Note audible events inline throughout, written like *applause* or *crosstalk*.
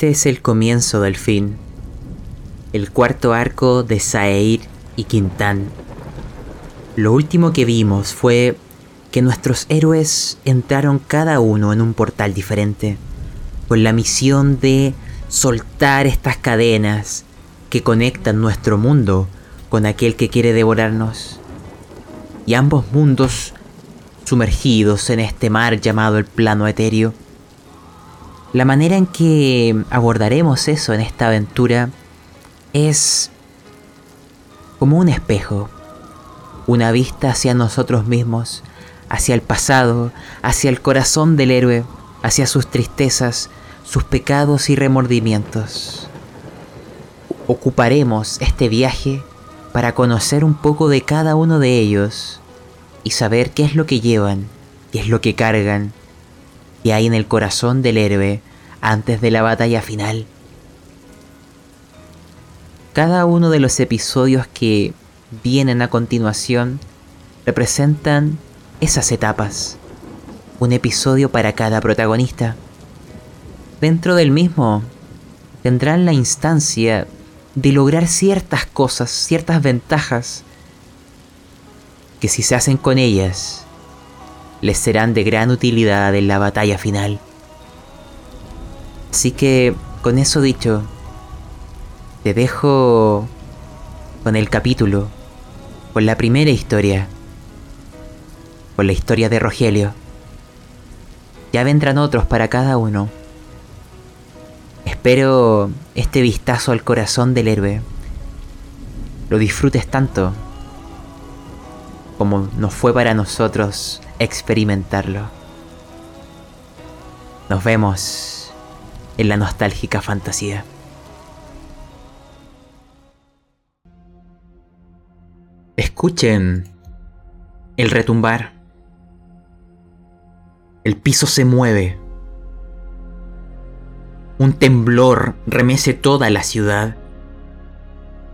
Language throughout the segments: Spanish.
Este es el comienzo del fin. El cuarto arco de Saeir y Quintán. Lo último que vimos fue que nuestros héroes entraron cada uno en un portal diferente, con la misión de soltar estas cadenas que conectan nuestro mundo con aquel que quiere devorarnos. Y ambos mundos sumergidos en este mar llamado el plano etéreo. La manera en que abordaremos eso en esta aventura es como un espejo, una vista hacia nosotros mismos, hacia el pasado, hacia el corazón del héroe, hacia sus tristezas, sus pecados y remordimientos. Ocuparemos este viaje para conocer un poco de cada uno de ellos y saber qué es lo que llevan, qué es lo que cargan, y hay en el corazón del héroe antes de la batalla final. Cada uno de los episodios que vienen a continuación representan esas etapas. Un episodio para cada protagonista. Dentro del mismo tendrán la instancia de lograr ciertas cosas, ciertas ventajas, que si se hacen con ellas, les serán de gran utilidad en la batalla final. Así que, con eso dicho, te dejo con el capítulo, con la primera historia, con la historia de Rogelio. Ya vendrán otros para cada uno. Espero este vistazo al corazón del héroe lo disfrutes tanto como nos fue para nosotros experimentarlo. Nos vemos en la nostálgica fantasía. Escuchen el retumbar. El piso se mueve. Un temblor remece toda la ciudad.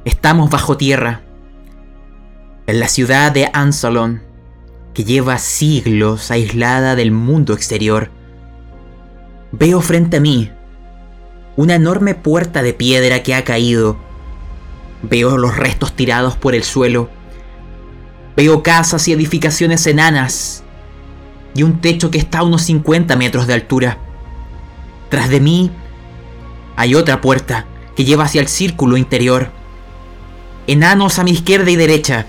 Estamos bajo tierra. En la ciudad de Ansalon, que lleva siglos aislada del mundo exterior. Veo frente a mí una enorme puerta de piedra que ha caído. Veo los restos tirados por el suelo. Veo casas y edificaciones enanas y un techo que está a unos 50 metros de altura. Tras de mí hay otra puerta que lleva hacia el círculo interior. Enanos a mi izquierda y derecha.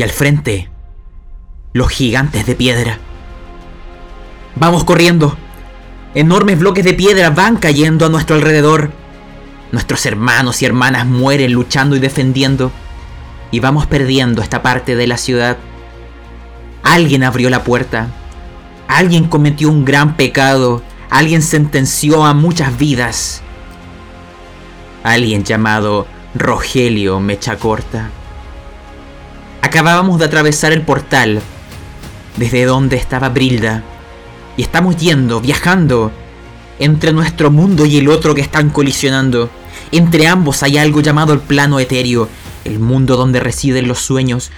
Y al frente, los gigantes de piedra. Vamos corriendo. Enormes bloques de piedra van cayendo a nuestro alrededor. Nuestros hermanos y hermanas mueren luchando y defendiendo. Y vamos perdiendo esta parte de la ciudad. Alguien abrió la puerta. Alguien cometió un gran pecado Alguien sentenció a muchas vidas. Alguien llamado Rogelio Mecha Corta. Acabábamos de atravesar el portal desde donde estaba Brilda y estamos yendo, viajando entre nuestro mundo y el otro que están colisionando. Entre ambos hay algo llamado el plano etéreo, el mundo donde residen los sueños,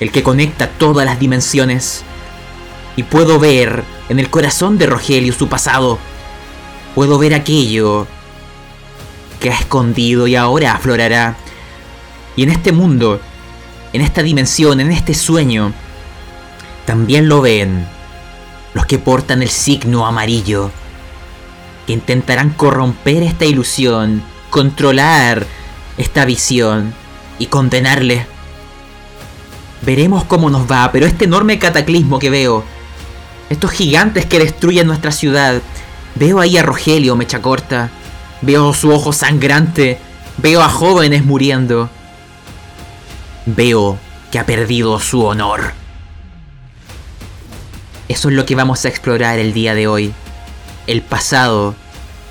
el que conecta todas las dimensiones. Y puedo ver en el corazón de Rogelio su pasado. Puedo ver aquello que ha escondido y ahora aflorará. Y en este mundo, en esta dimensión, en este sueño, también lo ven los que portan el signo amarillo, que intentarán corromper esta ilusión, controlar esta visión y condenarle. Veremos cómo nos va, pero este enorme cataclismo que veo estos gigantes que destruyen nuestra ciudad. Veo ahí a Rogelio mecha corta. Veo su ojo sangrante. Veo a jóvenes muriendo. Veo que ha perdido su honor. Eso es lo que vamos a explorar el día de hoy. El pasado,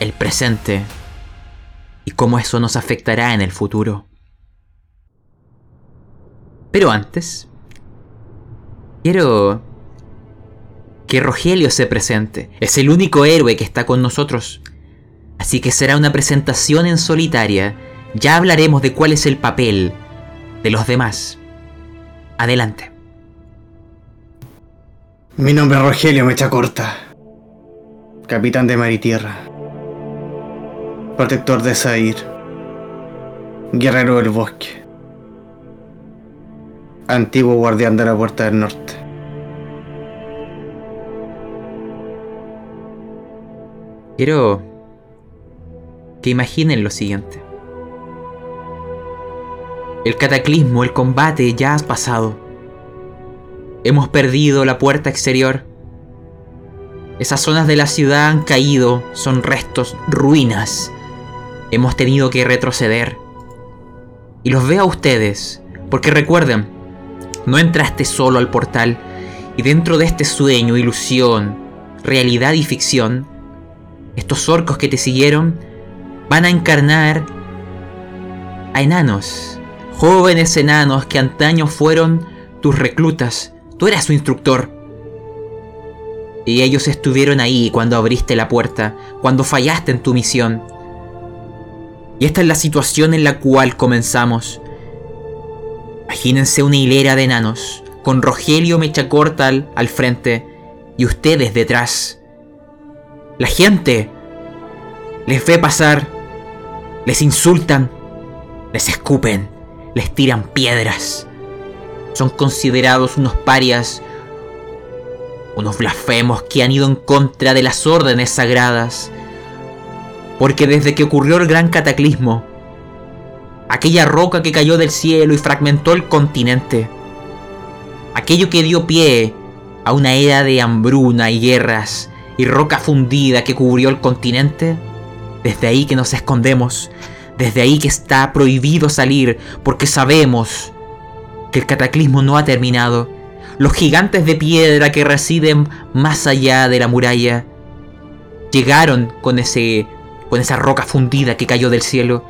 el presente y cómo eso nos afectará en el futuro. Pero antes, quiero que Rogelio se presente. Es el único héroe que está con nosotros. Así que será una presentación en solitaria. Ya hablaremos de cuál es el papel de los demás. Adelante. Mi nombre es Rogelio Mecha Corta, capitán de mar y tierra. protector de Zair, guerrero del bosque, antiguo guardián de la puerta del norte. Quiero que imaginen lo siguiente. El cataclismo, el combate ya ha pasado. Hemos perdido la puerta exterior. Esas zonas de la ciudad han caído, son restos, ruinas. Hemos tenido que retroceder. Y los veo a ustedes, porque recuerden, no entraste solo al portal, y dentro de este sueño, ilusión, realidad y ficción, estos orcos que te siguieron van a encarnar a enanos, jóvenes enanos que antaño fueron tus reclutas. Tú eras su instructor. Y ellos estuvieron ahí cuando abriste la puerta, cuando fallaste en tu misión. Y esta es la situación en la cual comenzamos. Imagínense una hilera de enanos, con Rogelio Mechacortal al frente y ustedes detrás. La gente les ve pasar, les insultan, les escupen, les tiran piedras. Son considerados unos parias, unos blasfemos que han ido en contra de las órdenes sagradas. Porque desde que ocurrió el gran cataclismo, aquella roca que cayó del cielo y fragmentó el continente, aquello que dio pie a una era de hambruna y guerras y roca fundida que cubrió el continente, desde ahí que nos escondemos, desde ahí que está prohibido salir, porque sabemos que el cataclismo no ha terminado. Los gigantes de piedra que residen más allá de la muralla llegaron con ese con esa roca fundida que cayó del cielo.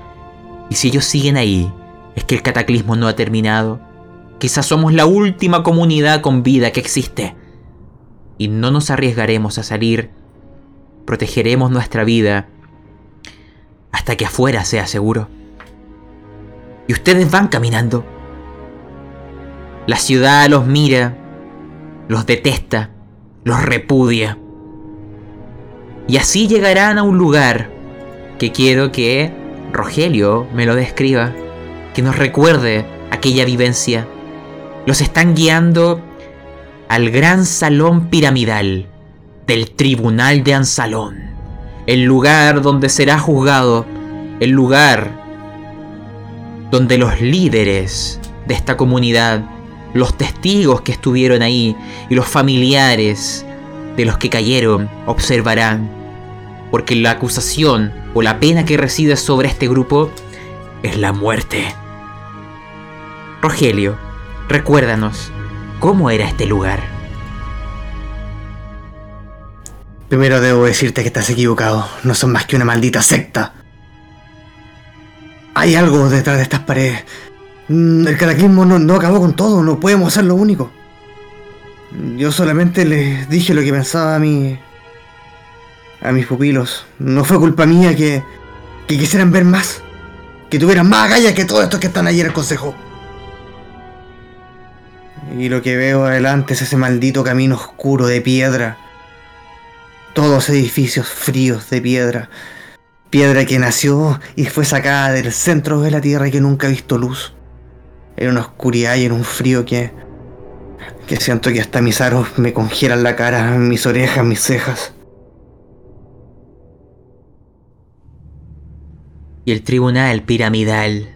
Y si ellos siguen ahí, es que el cataclismo no ha terminado. Quizás somos la última comunidad con vida que existe. Y no nos arriesgaremos a salir. Protegeremos nuestra vida hasta que afuera sea seguro. Y ustedes van caminando. La ciudad los mira, los detesta, los repudia. Y así llegarán a un lugar que quiero que Rogelio me lo describa, que nos recuerde aquella vivencia. Los están guiando al gran salón piramidal del Tribunal de Ansalón, el lugar donde será juzgado, el lugar donde los líderes de esta comunidad, los testigos que estuvieron ahí y los familiares de los que cayeron observarán, porque la acusación o la pena que reside sobre este grupo es la muerte. Rogelio, recuérdanos, ¿cómo era este lugar? Primero debo decirte que estás equivocado. No son más que una maldita secta. Hay algo detrás de estas paredes. Mm, el cataclismo no, no acabó con todo, no podemos ser lo único. Yo solamente les dije lo que pensaba a mí. a mis pupilos. No fue culpa mía que, que quisieran ver más. Que tuvieran más agallas que todos estos que están ahí en el consejo. Y lo que veo adelante es ese maldito camino oscuro de piedra. Todos edificios fríos de piedra. Piedra que nació y fue sacada del centro de la tierra y que nunca ha visto luz. En una oscuridad y en un frío que. que siento que hasta mis aros me congelan la cara, mis orejas, mis cejas. Y el tribunal piramidal.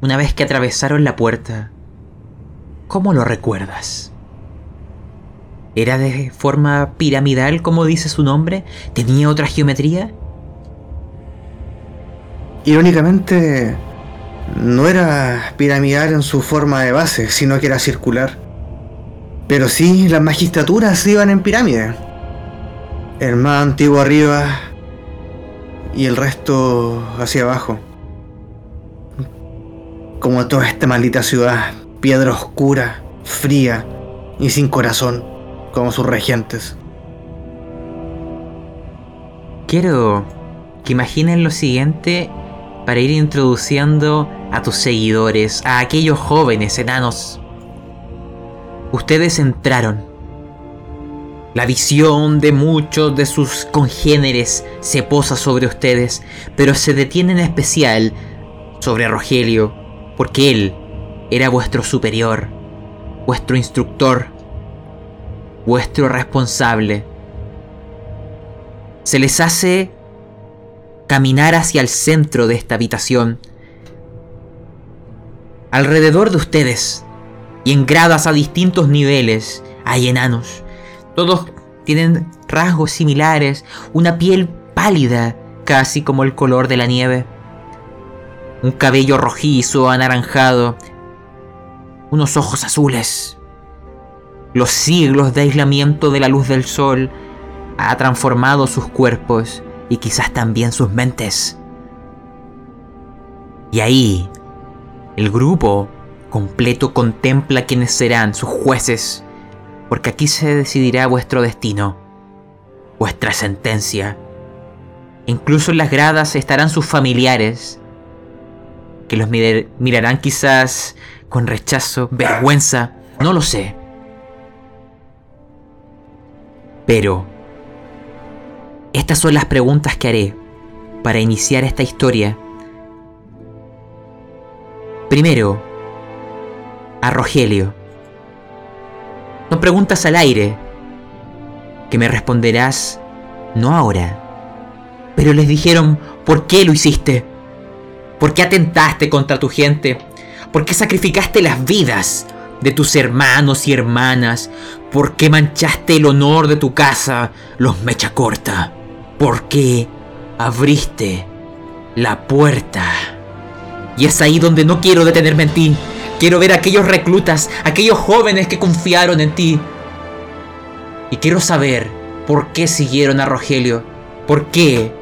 Una vez que atravesaron la puerta, ¿cómo lo recuerdas? ¿Era de forma piramidal como dice su nombre? ¿Tenía otra geometría? Irónicamente, no era piramidal en su forma de base, sino que era circular. Pero sí, las magistraturas iban en pirámide. El más antiguo arriba y el resto hacia abajo. Como toda esta maldita ciudad, piedra oscura, fría y sin corazón, como sus regentes. Quiero que imaginen lo siguiente para ir introduciendo a tus seguidores, a aquellos jóvenes enanos. Ustedes entraron. La visión de muchos de sus congéneres se posa sobre ustedes, pero se detiene en especial sobre Rogelio, porque él era vuestro superior, vuestro instructor, vuestro responsable. Se les hace caminar hacia el centro de esta habitación. Alrededor de ustedes, y en gradas a distintos niveles, hay enanos. Todos tienen rasgos similares, una piel pálida, casi como el color de la nieve. Un cabello rojizo, anaranjado, unos ojos azules. Los siglos de aislamiento de la luz del sol ha transformado sus cuerpos y quizás también sus mentes. Y ahí, el grupo completo contempla quiénes serán sus jueces, porque aquí se decidirá vuestro destino, vuestra sentencia. Incluso en las gradas estarán sus familiares, que los mirarán quizás con rechazo, vergüenza, no lo sé. Pero estas son las preguntas que haré para iniciar esta historia. Primero, a Rogelio. No preguntas al aire, que me responderás no ahora. Pero les dijeron, ¿por qué lo hiciste? ¿Por qué atentaste contra tu gente? ¿Por qué sacrificaste las vidas de tus hermanos y hermanas? ¿Por qué manchaste el honor de tu casa, los mecha corta? ¿Por qué abriste la puerta? Y es ahí donde no quiero detenerme en ti. Quiero ver a aquellos reclutas, aquellos jóvenes que confiaron en ti. Y quiero saber por qué siguieron a Rogelio. ¿Por qué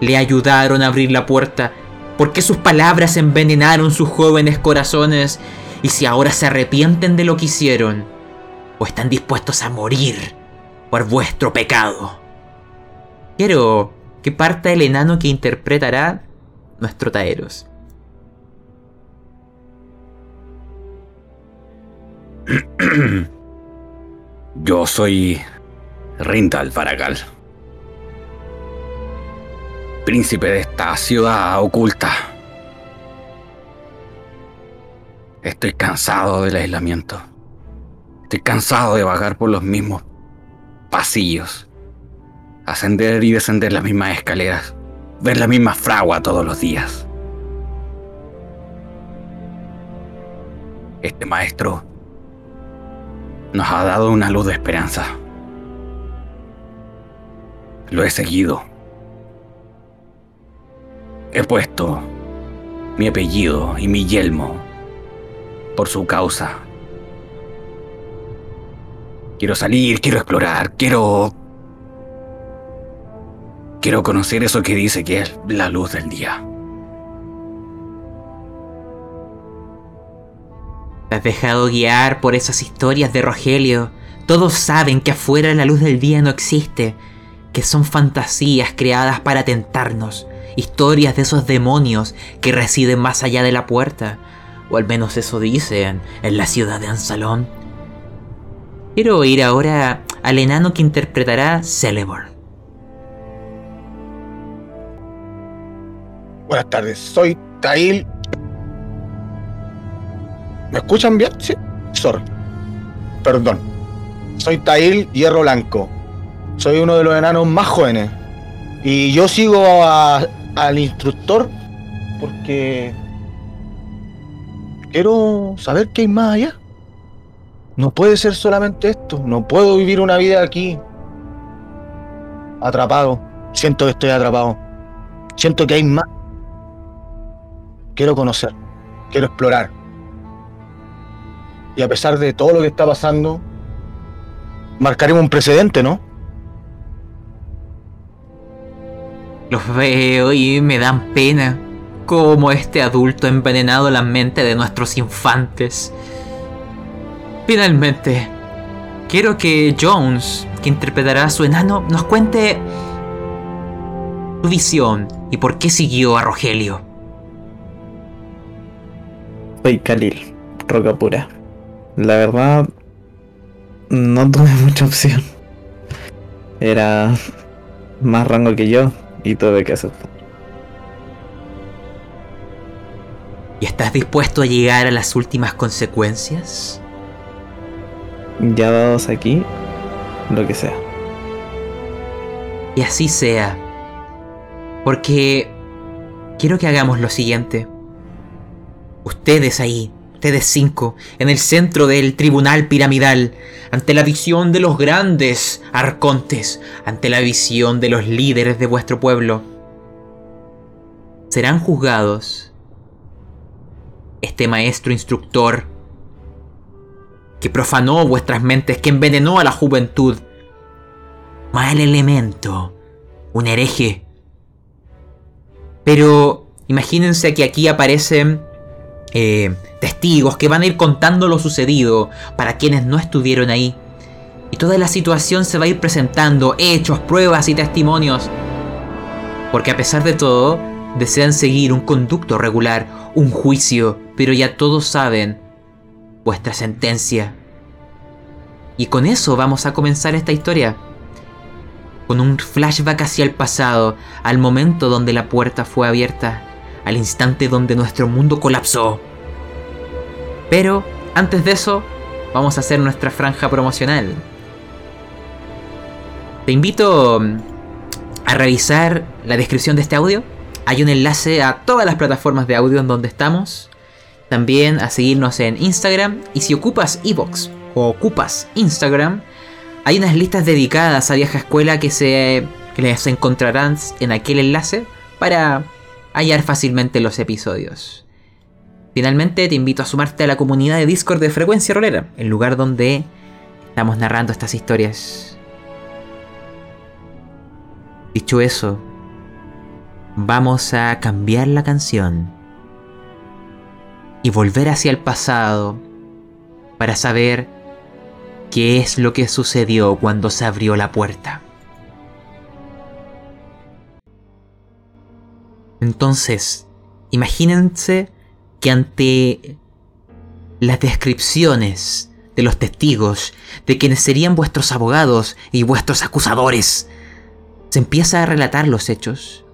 le ayudaron a abrir la puerta? ¿Por qué sus palabras envenenaron sus jóvenes corazones? Y si ahora se arrepienten de lo que hicieron, o están dispuestos a morir por vuestro pecado. Quiero que parta el enano que interpretará nuestro Taeros. *clears throat* Yo soy Rintal Faragal, príncipe de esta ciudad oculta. Estoy cansado del aislamiento. Estoy cansado de vagar por los mismos pasillos ascender y descender las mismas escaleras, ver la misma fragua todos los días. Este maestro nos ha dado una luz de esperanza. Lo he seguido. He puesto mi apellido y mi yelmo por su causa. Quiero salir, quiero explorar, quiero Quiero conocer eso que dice que es la luz del día. Te has dejado guiar por esas historias de Rogelio. Todos saben que afuera la luz del día no existe, que son fantasías creadas para tentarnos, historias de esos demonios que residen más allá de la puerta, o al menos eso dicen en la ciudad de Ansalón. Quiero oír ahora al enano que interpretará Celeborn. Buenas tardes, soy Tail. ¿Me escuchan bien? Sí. Sorry. Perdón. Soy Tail Hierro Blanco. Soy uno de los enanos más jóvenes. Y yo sigo al instructor porque quiero saber qué hay más allá. No puede ser solamente esto. No puedo vivir una vida aquí atrapado. Siento que estoy atrapado. Siento que hay más quiero conocer, quiero explorar. Y a pesar de todo lo que está pasando, marcaremos un precedente, ¿no? Los veo y me dan pena. Como este adulto ha envenenado la mente de nuestros infantes. Finalmente, quiero que Jones, que interpretará a su enano, nos cuente su visión y por qué siguió a Rogelio. Soy Khalil, roca pura. La verdad, no tuve *laughs* mucha opción. Era más rango que yo y tuve que aceptar. ¿Y estás dispuesto a llegar a las últimas consecuencias? Ya dados aquí, lo que sea. Y así sea. Porque quiero que hagamos lo siguiente. Ustedes ahí, ustedes cinco, en el centro del tribunal piramidal, ante la visión de los grandes arcontes, ante la visión de los líderes de vuestro pueblo, serán juzgados este maestro instructor que profanó vuestras mentes, que envenenó a la juventud. Mal elemento, un hereje. Pero imagínense que aquí aparecen eh, testigos que van a ir contando lo sucedido para quienes no estuvieron ahí. Y toda la situación se va a ir presentando, hechos, pruebas y testimonios. Porque a pesar de todo, desean seguir un conducto regular, un juicio, pero ya todos saben vuestra sentencia. Y con eso vamos a comenzar esta historia. Con un flashback hacia el pasado, al momento donde la puerta fue abierta, al instante donde nuestro mundo colapsó. Pero antes de eso, vamos a hacer nuestra franja promocional. Te invito mm, a revisar la descripción de este audio. Hay un enlace a todas las plataformas de audio en donde estamos. También a seguirnos en Instagram. Y si ocupas Evox o ocupas Instagram, hay unas listas dedicadas a Vieja Escuela que, se, que les encontrarán en aquel enlace para hallar fácilmente los episodios. Finalmente te invito a sumarte a la comunidad de Discord de Frecuencia Rolera, el lugar donde estamos narrando estas historias. Dicho eso, vamos a cambiar la canción y volver hacia el pasado para saber qué es lo que sucedió cuando se abrió la puerta. Entonces, imagínense que ante las descripciones de los testigos, de quienes serían vuestros abogados y vuestros acusadores, se empieza a relatar los hechos.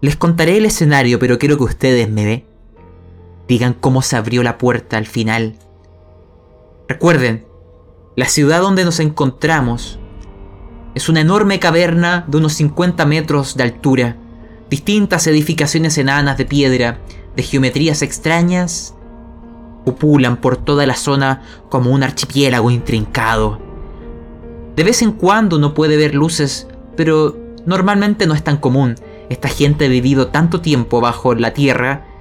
Les contaré el escenario, pero quiero que ustedes me digan cómo se abrió la puerta al final. Recuerden, la ciudad donde nos encontramos es una enorme caverna de unos 50 metros de altura, distintas edificaciones enanas de piedra, de geometrías extrañas, populan por toda la zona como un archipiélago intrincado. De vez en cuando uno puede ver luces, pero normalmente no es tan común. Esta gente ha vivido tanto tiempo bajo la tierra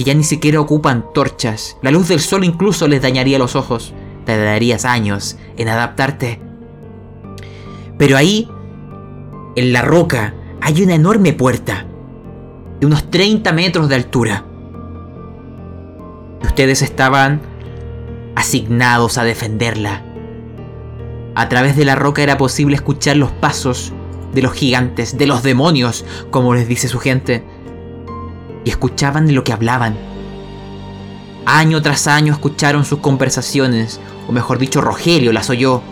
que ya ni siquiera ocupan torchas. La luz del sol incluso les dañaría los ojos. Te darías años en adaptarte. Pero ahí, en la roca, hay una enorme puerta de unos 30 metros de altura. Ustedes estaban asignados a defenderla. A través de la roca era posible escuchar los pasos de los gigantes, de los demonios, como les dice su gente. Y escuchaban lo que hablaban. Año tras año escucharon sus conversaciones, o mejor dicho, Rogelio las oyó,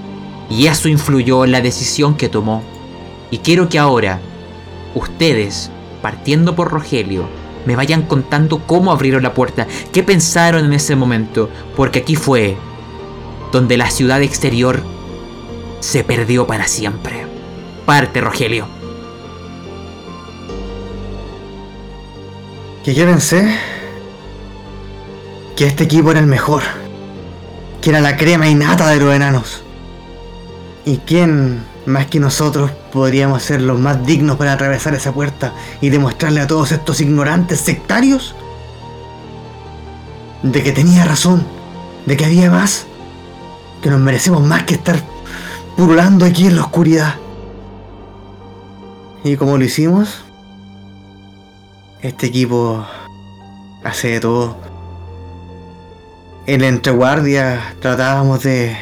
y eso influyó en la decisión que tomó. Y quiero que ahora, ustedes, partiendo por Rogelio, me vayan contando cómo abrieron la puerta, qué pensaron en ese momento, porque aquí fue donde la ciudad exterior se perdió para siempre. Parte, Rogelio. Que yo pensé que este equipo era el mejor, que era la crema innata de los enanos. ¿Y quién más que nosotros podríamos ser los más dignos para atravesar esa puerta y demostrarle a todos estos ignorantes sectarios de que tenía razón, de que había más, que nos merecemos más que estar purulando aquí en la oscuridad. Y como lo hicimos, este equipo hace de todo. En la entreguardia tratábamos de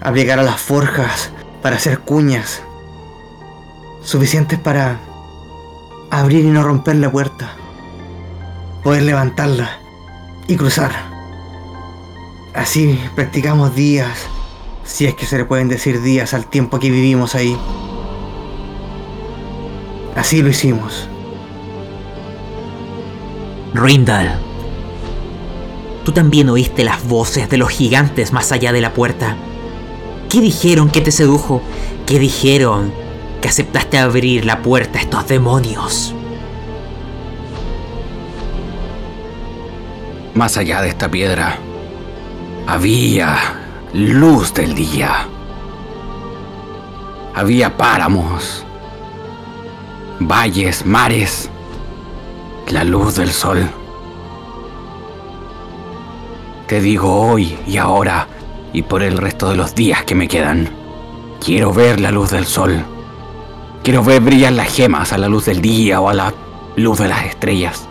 aplicar a las forjas para hacer cuñas suficientes para abrir y no romper la puerta, poder levantarla y cruzar. Así practicamos días, Si es que se le pueden decir días al tiempo que vivimos ahí. Así lo hicimos. Rindal, tú también oíste las voces de los gigantes más allá de la puerta. ¿Qué dijeron que te sedujo? ¿Qué dijeron que aceptaste abrir la puerta a estos demonios? Más allá de esta piedra, había luz del día. Había páramos, valles, mares, la luz del sol. Te digo hoy y ahora y por el resto de los días que me quedan, quiero ver la luz del sol. Quiero ver brillar las gemas a la luz del día o a la luz de las estrellas.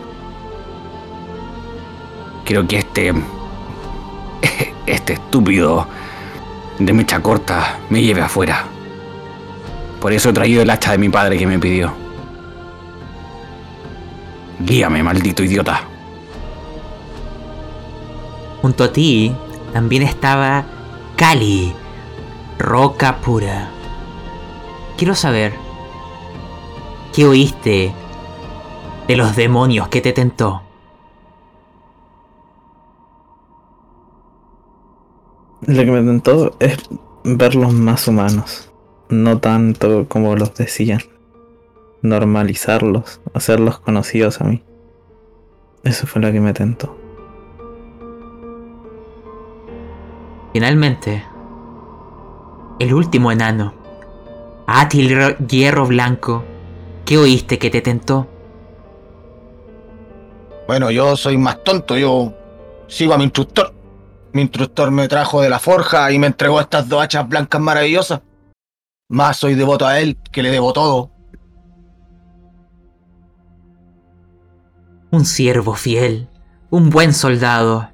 Quiero que este... *laughs* Este estúpido de mecha corta me lleve afuera. Por eso he traído el hacha de mi padre que me pidió. Guíame, maldito idiota. Junto a ti también estaba Kali, roca pura. Quiero saber, ¿qué oíste de los demonios que te tentó? Lo que me tentó es verlos más humanos, no tanto como los decían. Normalizarlos, hacerlos conocidos a mí. Eso fue lo que me tentó. Finalmente, el último enano, Atil Hierro Blanco, ¿qué oíste que te tentó? Bueno, yo soy más tonto, yo sigo a mi instructor. Mi instructor me trajo de la forja y me entregó estas dos hachas blancas maravillosas. Más soy devoto a él que le debo todo. Un siervo fiel, un buen soldado,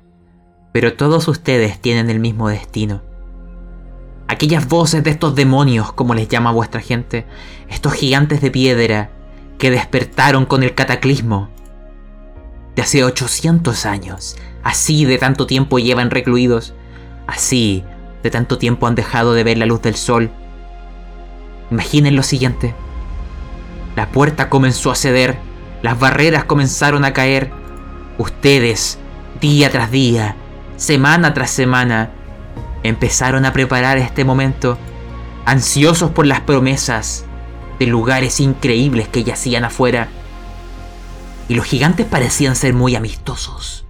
pero todos ustedes tienen el mismo destino. Aquellas voces de estos demonios, como les llama vuestra gente, estos gigantes de piedra que despertaron con el cataclismo de hace 800 años, así de tanto tiempo llevan recluidos, así de tanto tiempo han dejado de ver la luz del sol. Imaginen lo siguiente. La puerta comenzó a ceder, las barreras comenzaron a caer. Ustedes, día tras día, semana tras semana, empezaron a preparar este momento, ansiosos por las promesas de lugares increíbles que yacían afuera. Y los gigantes parecían ser muy amistosos.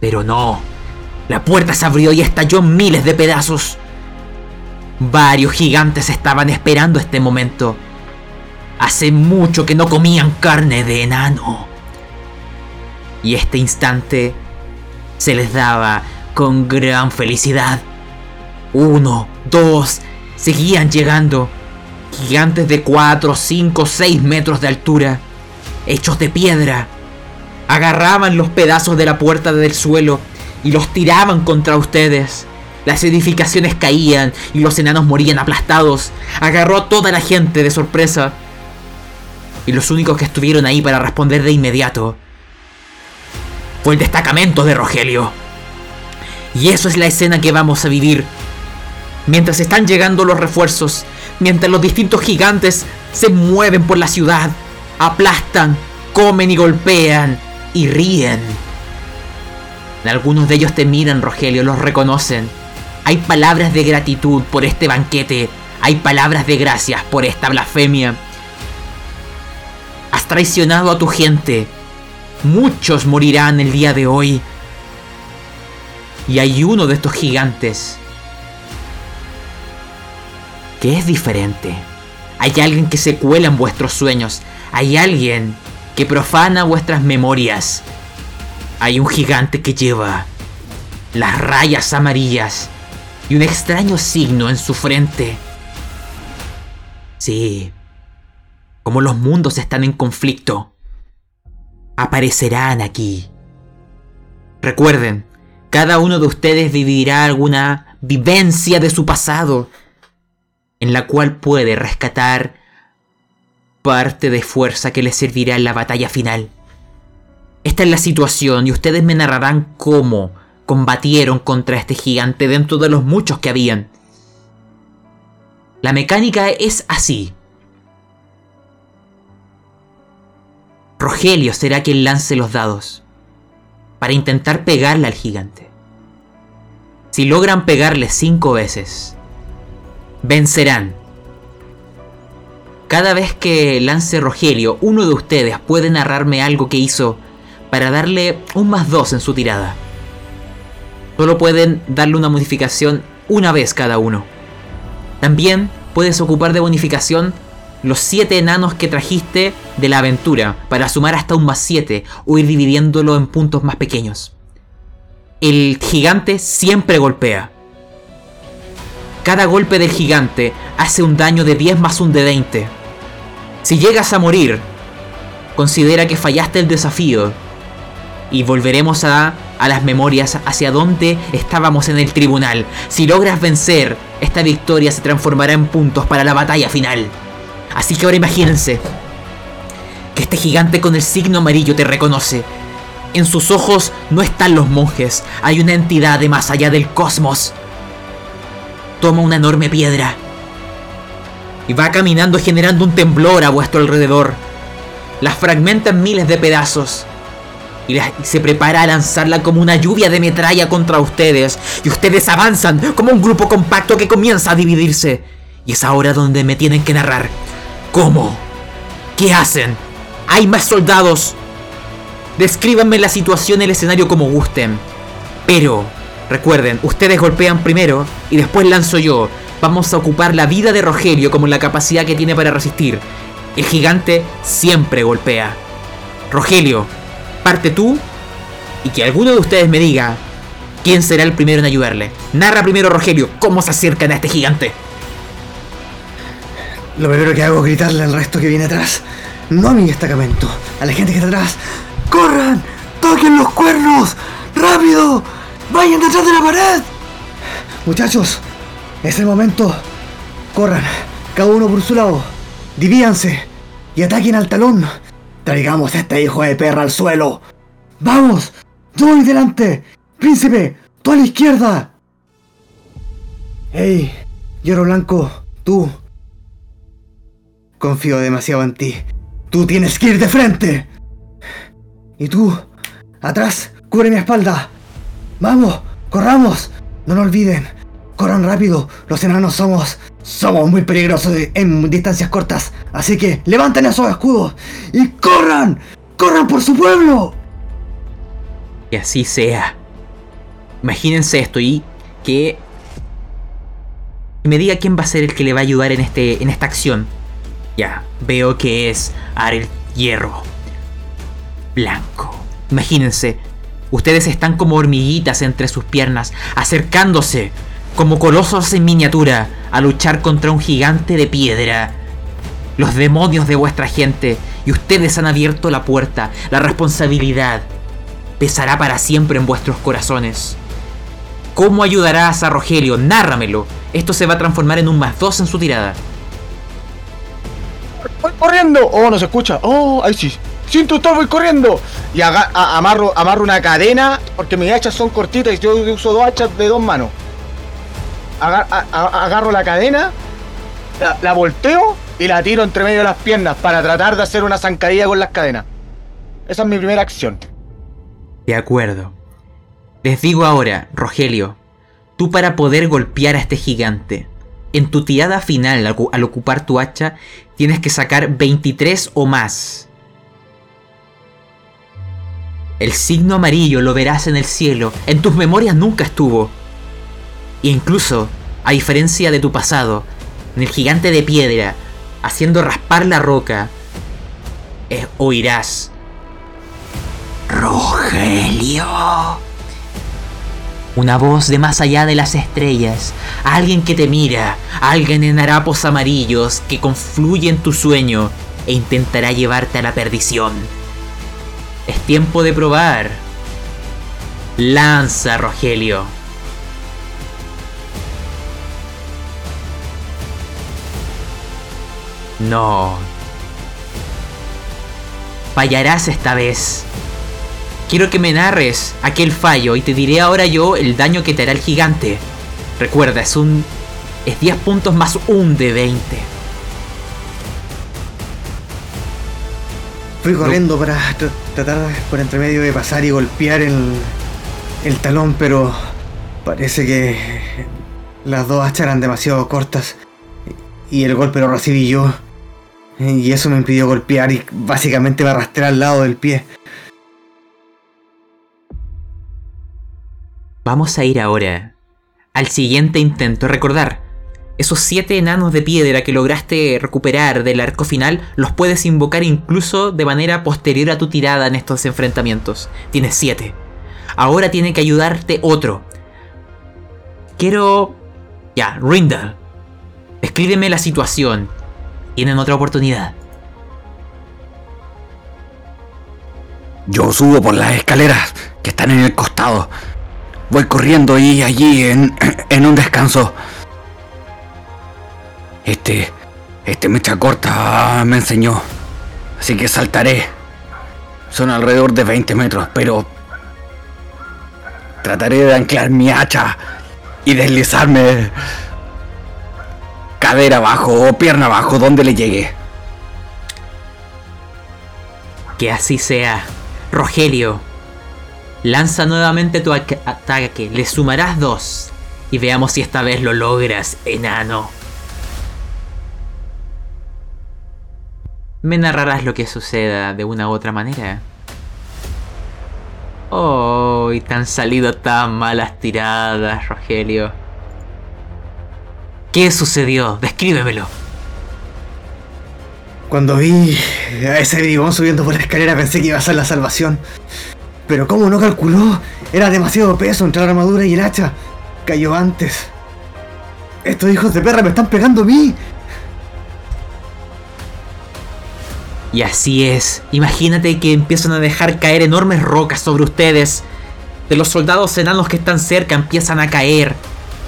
Pero no, la puerta se abrió y estalló en miles de pedazos. Varios gigantes estaban esperando este momento. Hace mucho que no comían carne de enano. Y este instante se les daba con gran felicidad. Uno, dos, seguían llegando. Gigantes de 4, 5, 6 metros de altura, hechos de piedra. Agarraban los pedazos de la puerta del suelo y los tiraban contra ustedes. Las edificaciones caían y los enanos morían aplastados. Agarró a toda la gente de sorpresa. Y los únicos que estuvieron ahí para responder de inmediato fue el destacamento de Rogelio. Y eso es la escena que vamos a vivir. Mientras están llegando los refuerzos, mientras los distintos gigantes se mueven por la ciudad, aplastan, comen y golpean y ríen. Algunos de ellos te miran, Rogelio, los reconocen. Hay palabras de gratitud por este banquete, hay palabras de gracias por esta blasfemia. Traicionado a tu gente. Muchos morirán el día de hoy. Y hay uno de estos gigantes que es diferente. Hay alguien que se cuela en vuestros sueños. Hay alguien que profana vuestras memorias. Hay un gigante que lleva las rayas amarillas y un extraño signo en su frente. Sí, como los mundos están en conflicto, aparecerán aquí. Recuerden, cada uno de ustedes vivirá alguna vivencia de su pasado en la cual puede rescatar parte de fuerza que les servirá en la batalla final. Esta es la situación y ustedes me narrarán cómo combatieron contra este gigante dentro de los muchos que habían. La mecánica es así. Rogelio será quien lance los dados para intentar pegarle al gigante. Si logran pegarle cinco veces, vencerán. Cada vez que lance Rogelio, uno de ustedes puede narrarme algo que hizo para darle un más dos en su tirada. Solo pueden darle una modificación una vez cada uno. También puedes ocupar de bonificación los 7 enanos que trajiste de la aventura para sumar hasta un más 7 o ir dividiéndolo en puntos más pequeños. El gigante siempre golpea. Cada golpe del gigante hace un daño de 10 más un de 20. Si llegas a morir, considera que fallaste el desafío y volveremos a, a las memorias hacia donde estábamos en el tribunal. Si logras vencer, esta victoria se transformará en puntos para la batalla final. Así que ahora imagínense que este gigante con el signo amarillo te reconoce. En sus ojos no están los monjes, hay una entidad de más allá del cosmos. Toma una enorme piedra y va caminando generando un temblor a vuestro alrededor. Las fragmenta en miles de pedazos y, y se prepara a lanzarla como una lluvia de metralla contra ustedes. Y ustedes avanzan como un grupo compacto que comienza a dividirse. Y es ahora donde me tienen que narrar. ¿Cómo? ¿Qué hacen? ¿Hay más soldados? Descríbanme la situación y el escenario como gusten. Pero, recuerden, ustedes golpean primero y después lanzo yo. Vamos a ocupar la vida de Rogelio como la capacidad que tiene para resistir. El gigante siempre golpea. Rogelio, parte tú y que alguno de ustedes me diga quién será el primero en ayudarle. Narra primero Rogelio cómo se acercan a este gigante. Lo primero que hago es gritarle al resto que viene atrás. No a mi destacamento, a la gente que está atrás. ¡Corran! ¡Toquen los cuernos! ¡Rápido! ¡Vayan detrás de la pared! Muchachos, es el momento. Corran, cada uno por su lado. Divídanse y ataquen al talón. Traigamos a este hijo de perra al suelo. ¡Vamos! ¡Yo voy delante! ¡Príncipe! ¡Tú a la izquierda! ¡Ey! Hierro Blanco, tú. Confío demasiado en ti. Tú tienes que ir de frente. Y tú, atrás, cubre mi espalda. Vamos, corramos. No lo olviden. Corran rápido. Los enanos somos... Somos muy peligrosos en distancias cortas. Así que levanten esos escudos. Y corran. Corran por su pueblo. Que así sea. Imagínense esto y que me diga quién va a ser el que le va a ayudar en este en esta acción. Ya, veo que es Arel Hierro. Blanco. Imagínense, ustedes están como hormiguitas entre sus piernas, acercándose como colosos en miniatura a luchar contra un gigante de piedra. Los demonios de vuestra gente, y ustedes han abierto la puerta. La responsabilidad pesará para siempre en vuestros corazones. ¿Cómo ayudarás a Rogelio? Nárramelo. Esto se va a transformar en un más dos en su tirada. ¡Voy corriendo! ¡Oh, no se escucha! ¡Oh, ahí sí! ¡Sin tutor voy corriendo! Y aga- a- amarro, una cadena, porque mis hachas son cortitas y yo uso dos hachas de dos manos. Agarro la cadena, la, la volteo y la tiro entre medio de las piernas para tratar de hacer una zancadilla con las cadenas. Esa es mi primera acción. De acuerdo. Les digo ahora, Rogelio, tú para poder golpear a este gigante, en tu tirada final al, ocupar tu hacha, tienes que sacar 23 o más. El signo amarillo lo verás en el cielo, en tus memorias nunca estuvo. E incluso, a diferencia de tu pasado, en el gigante de piedra, haciendo raspar la roca, eh, oirás Rogelio. Una voz de más allá de las estrellas, alguien que te mira, alguien en harapos amarillos que confluye en tu sueño e intentará llevarte a la perdición. Es tiempo de probar. Lanza, Rogelio. No. Fallarás esta vez. Quiero que me narres aquel fallo y te diré ahora yo el daño que te hará el gigante. Recuerda, es un es 10 puntos más un de 20. Fui corriendo para tr- tratar por entre medio de pasar y golpear el, el talón, pero parece que las dos hachas eran demasiado cortas y el golpe lo recibí yo. Y eso me impidió golpear y básicamente me arrastré al lado del pie. Vamos a ir ahora al siguiente intento. Recordar, esos siete enanos de piedra que lograste recuperar del arco final, los puedes invocar incluso de manera posterior a tu tirada en estos enfrentamientos. Tienes siete. Ahora tiene que ayudarte otro. Quiero... Ya, Rindal. Escríbeme la situación. Tienen otra oportunidad. Yo subo por las escaleras que están en el costado. Voy corriendo y allí en, *clears throat* en un descanso. Este, este mecha corta me enseñó. Así que saltaré. Son alrededor de 20 metros, pero trataré de anclar mi hacha y deslizarme cadera abajo o pierna abajo donde le llegue. Que así sea. Rogelio, lanza nuevamente tu ataque. Le sumarás dos. Y veamos si esta vez lo logras, enano. Me narrarás lo que suceda de una u otra manera. Oh, y te han salido tan malas tiradas, Rogelio. ¿Qué sucedió? Descríbemelo. Cuando vi a ese bribón subiendo por la escalera pensé que iba a ser la salvación. Pero como no calculó, era demasiado peso entre la armadura y el hacha. Cayó antes. Estos hijos de perra me están pegando a mí. Y así es. Imagínate que empiezan a dejar caer enormes rocas sobre ustedes. De los soldados enanos que están cerca empiezan a caer.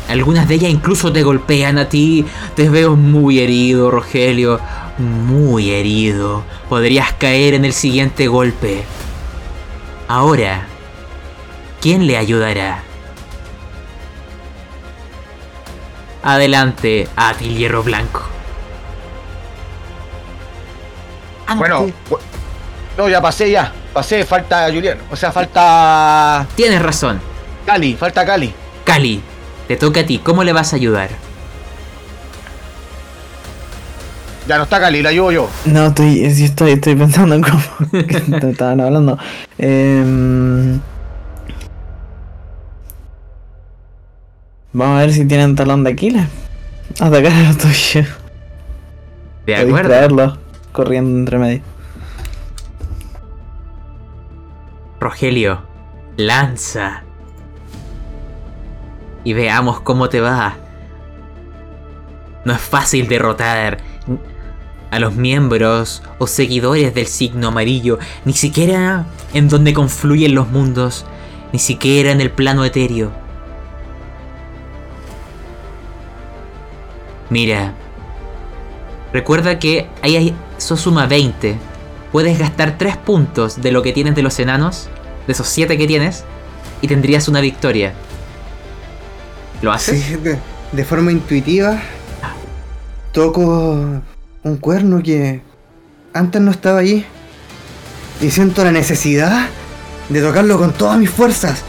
Algunas de ellas incluso te golpean a ti. Te veo muy herido, Rogelio. Muy herido. Podrías caer en el siguiente golpe. Ahora, ¿quién le ayudará? Adelante, Atil Hierro Blanco. Bueno, bu- no, ya pasé ya. Pasé, falta Julián. O sea, falta Tienes razón. Cali, falta Cali. Cali, te toca a ti. ¿Cómo le vas a ayudar? Ya no está Cali, la ayudo yo. No, estoy, sí estoy, estoy pensando en cómo *laughs* estaban hablando. Em, vamos a ver si tienen talón de Aquiles. Atacar a los tuyos. De O acuerdo. distraerlos corriendo entre medio. Rogelio, lanza. Y veamos cómo te va. No es fácil derrotar a los miembros o seguidores del signo amarillo, ni siquiera en donde confluyen los mundos, ni siquiera en el plano etéreo. Mira, recuerda que ahí hay, eso suma 20. Puedes gastar 3 puntos de lo que tienes de los enanos, de esos 7 que tienes, y tendrías una victoria. ¿Lo haces? Sí, de, de forma intuitiva toco un cuerno que antes no estaba allí. Y siento la necesidad de tocarlo con todas mis fuerzas.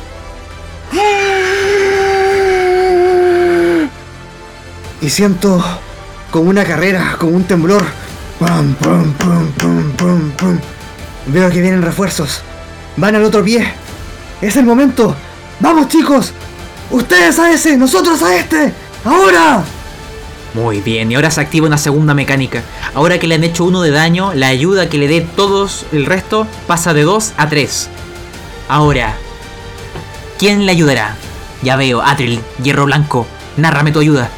Y siento como una carrera, como un temblor. Pum, pum, pum. Veo que vienen refuerzos. Van al otro pie. Es el momento. ¡Vamos chicos! ¡Ustedes a ese! ¡Nosotros a este! ¡Ahora! Muy bien, y ahora se activa una segunda mecánica. Ahora que le han hecho uno de daño, la ayuda que le dé todos el resto pasa de 2 a 3. Ahora, ¿quién le ayudará? Ya veo, Atril, Hierro Blanco, nárrame tu ayuda.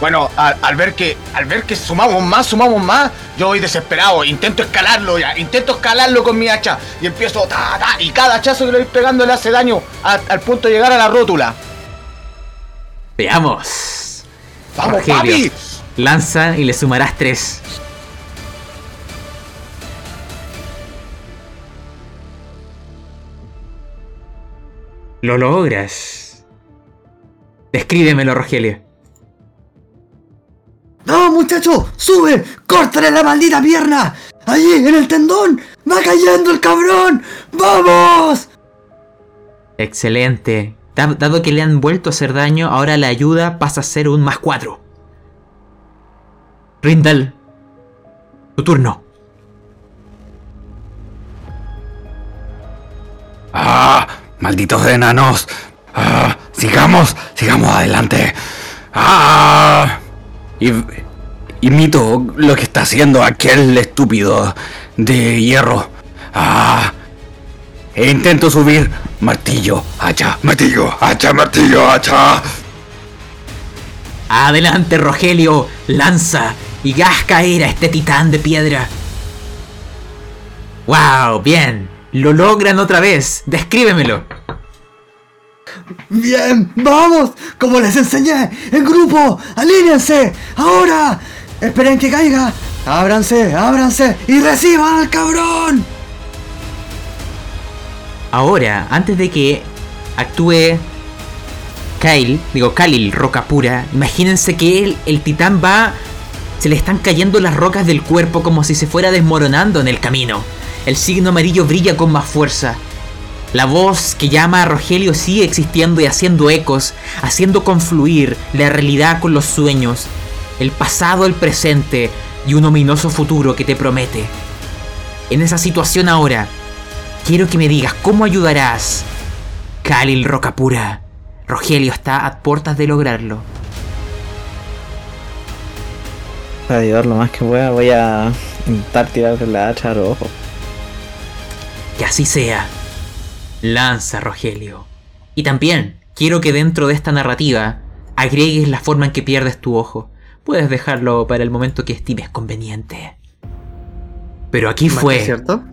Bueno, al, al ver que al ver que sumamos más, sumamos más, yo voy desesperado, intento escalarlo ya, intento escalarlo con mi hacha y empiezo ta, ta, y cada hachazo que le voy pegando le hace daño a- al punto de llegar a la rótula. Veamos. ¡Vamos, papi! Lanza y le sumarás 3. Lo logras. Descríbemelo, Rogelio. muchacho! ¡Sube! ¡Córtale la maldita pierna! ¡Allí, en el tendón! ¡Va cayendo el cabrón! ¡Vamos! Excelente. Da- Dado que le han vuelto a hacer daño, ahora la ayuda pasa a ser un más 4. Rindal, tu turno. ¡Ah! ¡Malditos enanos! ¡Ah! ¡Sigamos! ¡Sigamos adelante! ¡Ah! Y, imito lo que está haciendo aquel estúpido de hierro. ¡Ah! E intento subir. Martillo, hacha, martillo, hacha, martillo, hacha. Adelante, Rogelio, lanza y haz caer a este titán de piedra. ¡Wow! Bien, lo logran otra vez. Descríbemelo. ¡Bien! ¡Vamos! Como les enseñé, en grupo, alíñense, ahora. Esperen que caiga. Ábranse, ábranse y reciban al cabrón. Ahora, antes de que actúe Kyle, digo Khalil, roca pura, imagínense que el, el titán va. Se le están cayendo las rocas del cuerpo como si se fuera desmoronando en el camino. El signo amarillo brilla con más fuerza. La voz que llama a Rogelio sigue existiendo y haciendo ecos, haciendo confluir la realidad con los sueños, el pasado, el presente y un ominoso futuro que te promete. En esa situación ahora, quiero que me digas cómo ayudarás. Khalil Rocapura. Rogelio está a puertas de lograrlo. Para ayudar lo más que pueda, voy a intentar tirarle la hacha a los ojos. Que así sea. Lanza, Rogelio. Y también quiero que dentro de esta narrativa agregues la forma en que pierdes tu ojo. Puedes dejarlo para el momento que estimes conveniente. Pero aquí fue. ¿Cierto?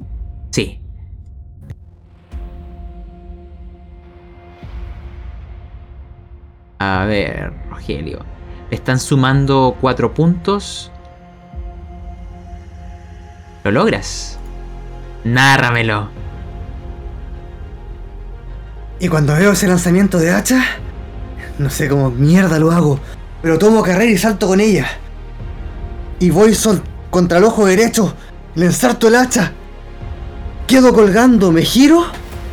A ver, Rogelio. Están sumando cuatro puntos. ¿Lo logras? Nárramelo. Y cuando veo ese lanzamiento de hacha, no sé cómo mierda lo hago, pero tomo carrera y salto con ella. Y voy contra el ojo derecho, le ensarto el hacha. Quedo colgando, me giro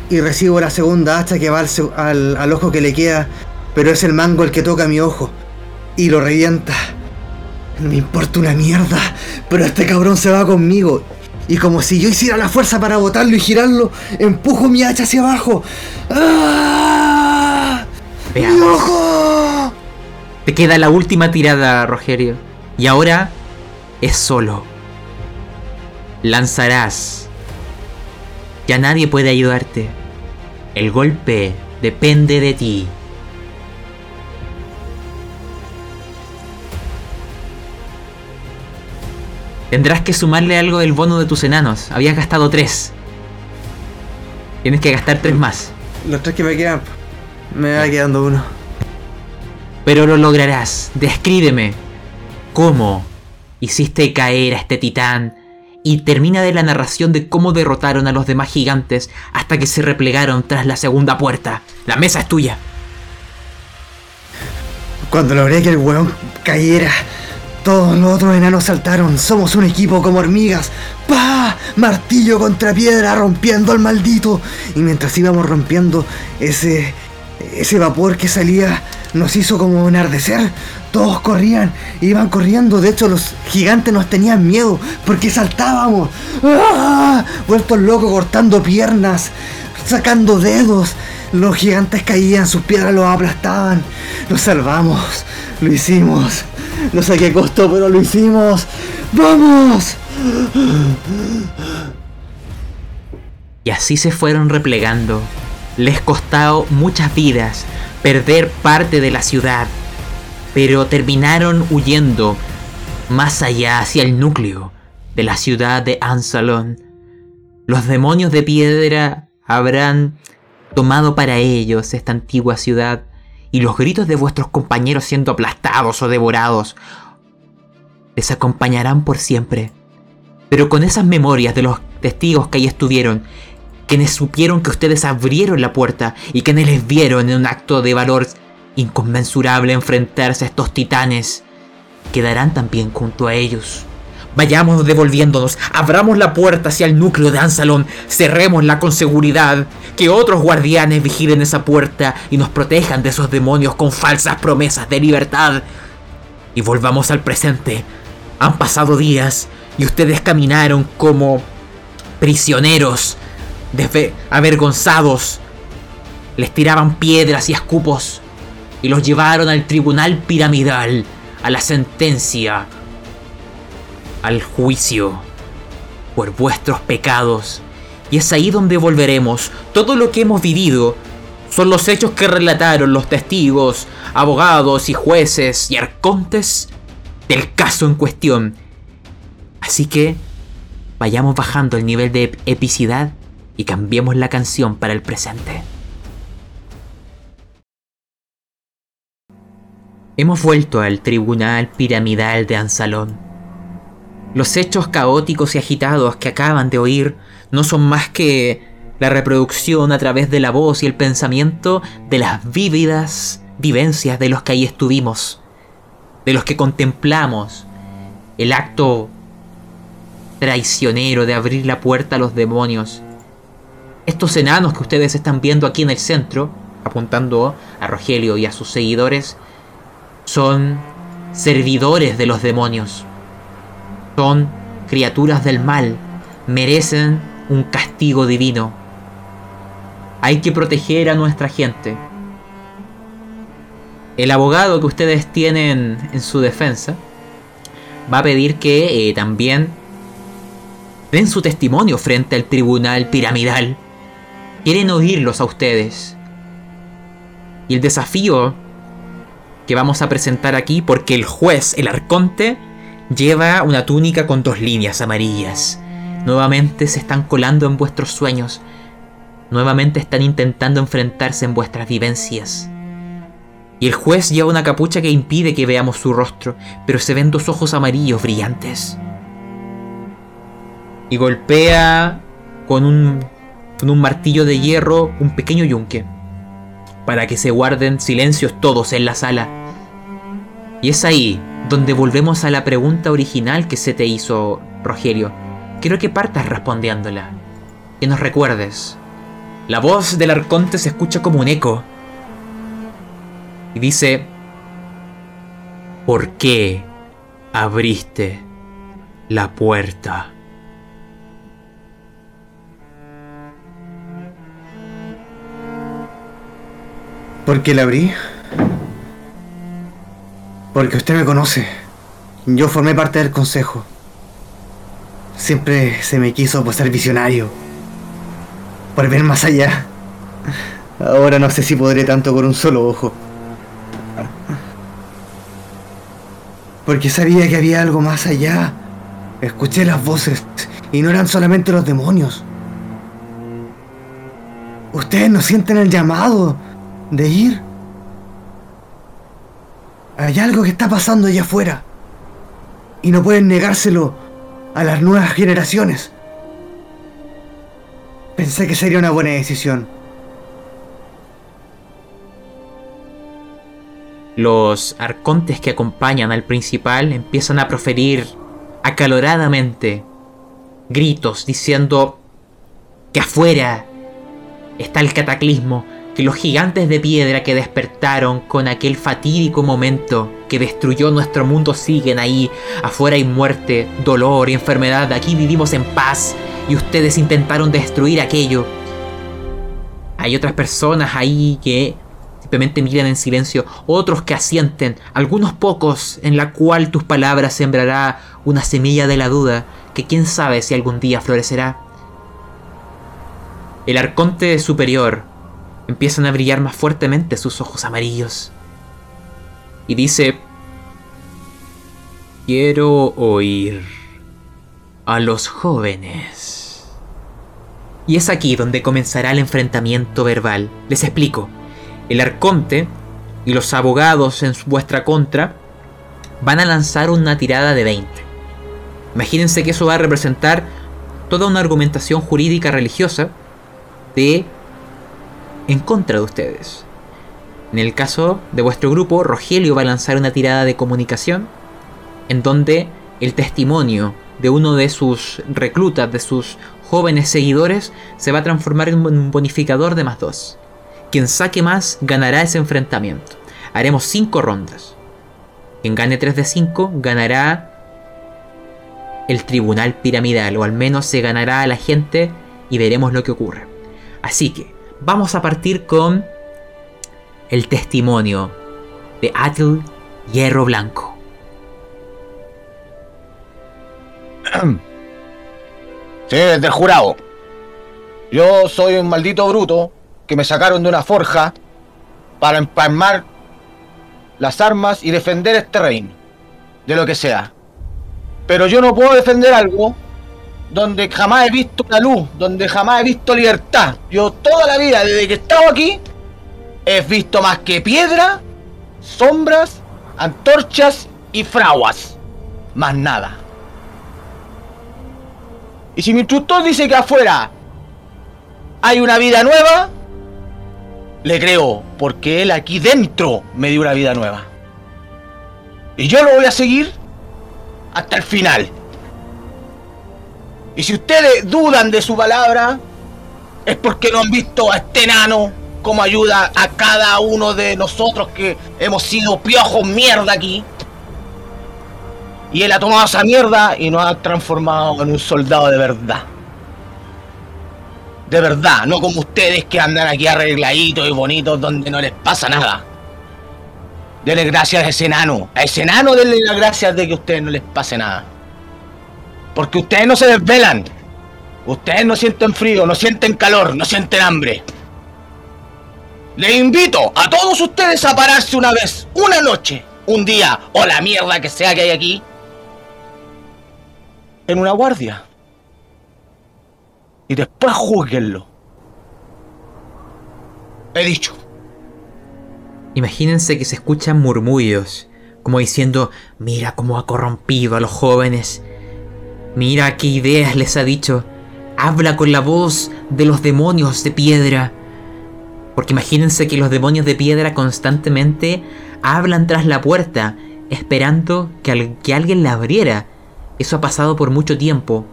y recibo la segunda hacha que va al, al- al ojo que le queda, pero es el mango el que toca mi ojo y lo revienta. No me importa una mierda, pero este cabrón se va conmigo. Y como si yo hiciera la fuerza para botarlo y girarlo, empujo mi hacha hacia abajo. ¡Ah! ¡Mi ojo! Te queda la última tirada, Rogelio. Y ahora es solo. Lanzarás. Ya nadie puede ayudarte. El golpe depende de ti. Tendrás que sumarle algo del bono de tus enanos. Habías gastado tres. Tienes que gastar tres más. Los tres que me quedan, me va quedando uno. Pero lo lograrás. Descríbeme cómo hiciste caer a este titán y termina de la narración de cómo derrotaron a los demás gigantes hasta que se replegaron tras la segunda puerta. La mesa es tuya. Cuando logré que el weón cayera, todos los otros enanos saltaron. Somos un equipo como hormigas. ¡Pah! Martillo contra piedra rompiendo al maldito. Y mientras íbamos rompiendo, ese, ese vapor que salía nos hizo como enardecer. Todos corrían, iban corriendo. De hecho, los gigantes nos tenían miedo porque saltábamos. ¡Ah! Vueltos locos cortando piernas, sacando dedos. Los gigantes caían, sus piedras los aplastaban. Nos salvamos, lo hicimos. No sé qué costó, pero lo hicimos. ¡Vamos! Y así se fueron replegando. Les costó muchas vidas perder parte de la ciudad, pero terminaron huyendo más allá hacia el núcleo de la ciudad de Ansalon. Los demonios de piedra habrán tomado para ellos esta antigua ciudad y los gritos de vuestros compañeros siendo aplastados o devorados les acompañarán por siempre. Pero con esas memorias de los testigos que ahí estuvieron, quienes supieron que ustedes abrieron la puerta y quienes les vieron en un acto de valor inconmensurable enfrentarse a estos titanes, quedarán también junto a ellos. Vayamos devolviéndonos, abramos la puerta hacia el núcleo de Ansalón, cerrémosla con seguridad, que otros guardianes vigilen esa puerta y nos protejan de esos demonios con falsas promesas de libertad. Y volvamos al presente. Han pasado días y ustedes caminaron como prisioneros, avergonzados. Les tiraban piedras y escupos y los llevaron al tribunal piramidal, a la sentencia al juicio por vuestros pecados. Y es ahí donde volveremos. Todo lo que hemos vivido son los hechos que relataron los testigos, abogados y jueces y arcontes del caso en cuestión. Así que vayamos bajando el nivel de epicidad y cambiemos la canción para el presente. Hemos vuelto al tribunal piramidal de Ansalón los hechos caóticos y agitados que acaban de oír no son más que la reproducción a través de la voz y el pensamiento de las vívidas vivencias de los que ahí estuvimos, de los que contemplamos el acto traicionero de abrir la puerta a los demonios. Estos enanos que ustedes están viendo aquí en el centro, apuntando a Rogelio y a sus seguidores, son servidores de los demonios son criaturas del mal, merecen un castigo divino. Hay que proteger a nuestra gente. El abogado que ustedes tienen en su defensa va a pedir que eh, también den su testimonio frente al tribunal piramidal. Quieren oírlos a ustedes. Y el desafío que vamos a presentar aquí, porque el juez, el arconte, Lleva una túnica con dos líneas amarillas. Nuevamente se están colando en vuestros sueños. Nuevamente están intentando enfrentarse en vuestras vivencias. Y el juez lleva una capucha que impide que veamos su rostro, pero se ven dos ojos amarillos brillantes. Y golpea con un, con un martillo de hierro un pequeño yunque, para que se guarden silencios todos en la sala. Y es ahí donde volvemos a la pregunta original que se te hizo, Rogelio. Quiero que partas respondiéndola. Que nos recuerdes. La voz del arconte se escucha como un eco. Y dice, ¿por qué abriste la puerta? ¿Por qué la abrí? Porque usted me conoce. Yo formé parte del consejo. Siempre se me quiso por ser visionario. Por ver más allá. Ahora no sé si podré tanto con un solo ojo. Porque sabía que había algo más allá. Escuché las voces y no eran solamente los demonios. Ustedes no sienten el llamado de ir. Hay algo que está pasando allá afuera. Y no pueden negárselo a las nuevas generaciones. Pensé que sería una buena decisión. Los arcontes que acompañan al principal empiezan a proferir acaloradamente gritos diciendo que afuera está el cataclismo, que los gigantes de piedra que despertaron con aquel fatídico momento que destruyó nuestro mundo siguen ahí. Afuera hay muerte, dolor y enfermedad. Aquí vivimos en paz y ustedes intentaron destruir aquello. Hay otras personas ahí que simplemente miran en silencio, otros que asienten, algunos pocos en la cual tus palabras sembrará una semilla de la duda que quién sabe si algún día florecerá. El arconte superior empiezan a brillar más fuertemente sus ojos amarillos. Y dice, quiero oír a los jóvenes. Y es aquí donde comenzará el enfrentamiento verbal. Les explico. El arconte y los abogados en vuestra contra van a lanzar una tirada de 20. Imagínense que eso va a representar toda una argumentación jurídica religiosa de en contra de ustedes. En el caso de vuestro grupo, Rogelio va a lanzar una tirada de comunicación en donde el testimonio de uno de sus reclutas, de sus jóvenes seguidores, se va a transformar en un bonificador de más 2. Quien saque más ganará ese enfrentamiento. Haremos 5 rondas. Quien gane 3 de 5 ganará el tribunal piramidal, o al menos se ganará a la gente y veremos lo que ocurre. Así que vamos a partir con el testimonio de Atle Hierro Blanco. *clears throat* Sí, desde jurado. Yo soy un maldito bruto que me sacaron de una forja para empalmar las armas y defender este reino. De lo que sea. Pero yo no puedo defender algo donde jamás he visto la luz, donde jamás he visto libertad. Yo toda la vida, desde que he estado aquí, he visto más que piedra, sombras, antorchas y fraguas. Más nada. Y si mi instructor dice que afuera hay una vida nueva, le creo, porque él aquí dentro me dio una vida nueva. Y yo lo voy a seguir hasta el final. Y si ustedes dudan de su palabra, es porque no han visto a este enano como ayuda a cada uno de nosotros que hemos sido piojos mierda aquí. Y él ha tomado esa mierda y nos ha transformado en un soldado de verdad. De verdad, no como ustedes que andan aquí arregladitos y bonitos donde no les pasa nada. Denle gracias a ese enano. A ese enano denle las gracias de que a ustedes no les pase nada. Porque ustedes no se desvelan. Ustedes no sienten frío, no sienten calor, no sienten hambre. Les invito a todos ustedes a pararse una vez, una noche, un día o la mierda que sea que hay aquí en una guardia. Y después juzguenlo. He dicho. Imagínense que se escuchan murmullos, como diciendo, mira cómo ha corrompido a los jóvenes, mira qué ideas les ha dicho, habla con la voz de los demonios de piedra. Porque imagínense que los demonios de piedra constantemente hablan tras la puerta, esperando que, que alguien la abriera eso ha pasado por mucho tiempo.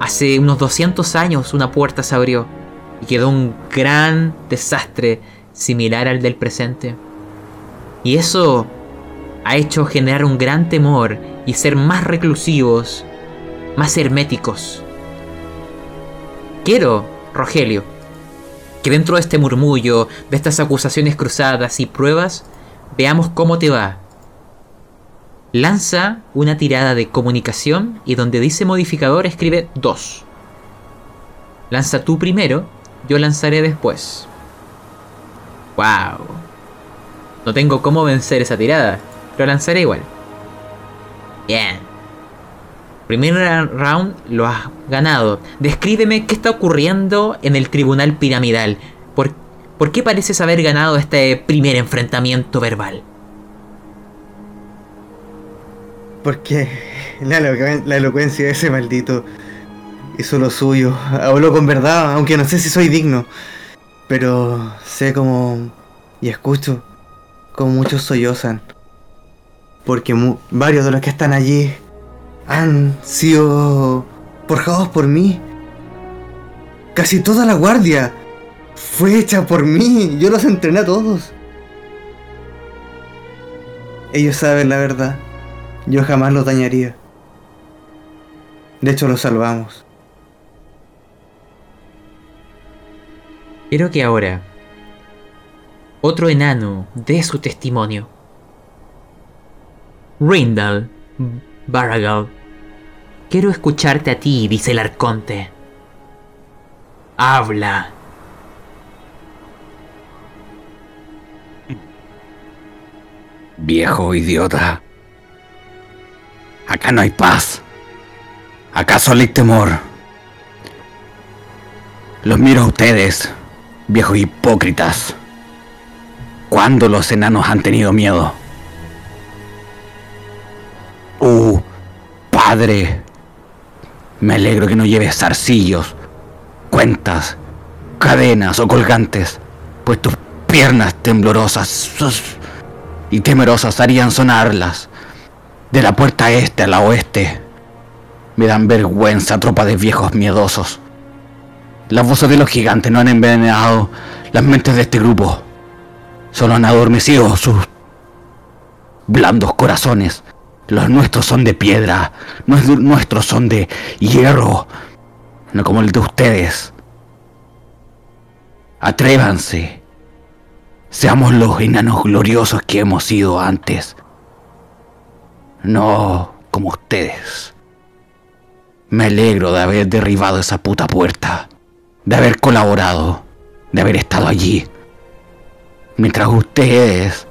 Hace unos 200 años una puerta se abrió y quedó un gran desastre similar al del presente. Y eso ha hecho generar un gran temor y ser más reclusivos, más herméticos. Quiero, Rogelio, que dentro de este murmullo, de estas acusaciones cruzadas y pruebas, veamos cómo te va lanza una tirada de comunicación y donde dice modificador escribe 2. Lanza tú primero, yo lanzaré después. ¡Wow! No tengo cómo vencer esa tirada, pero lanzaré igual. Bien. Primer round lo has ganado. Descríbeme qué está ocurriendo en el tribunal piramidal. ¿Por, ¿Por qué pareces haber ganado este primer enfrentamiento verbal? Porque la, elocuencia de ese maldito hizo lo suyo. Habló con verdad, aunque no sé si soy digno. Pero sé como... y escucho como muchos sollozan. Porque varios de los que están allí han sido forjados por mí. Casi toda la guardia fue hecha por mí. Yo los entrené a todos. Ellos saben la verdad. Yo jamás lo dañaría. De hecho, lo salvamos. Quiero que ahora otro enano dé su testimonio. Rindal Baragal, quiero escucharte a ti, dice el arconte. Habla. Viejo idiota. Acá no hay paz. Acá solo hay temor. Los miro a ustedes, viejos hipócritas. ¿Cuándo los enanos han tenido miedo? Uh, padre. Me alegro que no lleves zarcillos, cuentas, cadenas o colgantes, pues tus piernas temblorosas y temerosas harían sonarlas De la puerta este a la oeste. Me dan vergüenza, tropa de viejos miedosos. Las voces de los gigantes no han envenenado las mentes de este grupo. Solo han adormecido sus blandos corazones. Los nuestros son de piedra, los nuestros son de hierro, no como el de ustedes. Atrévanse. Seamos los enanos gloriosos que hemos sido antes. No como ustedes. Me alegro de haber derribado esa puta puerta, de haber colaborado, de haber estado allí. Mientras ustedes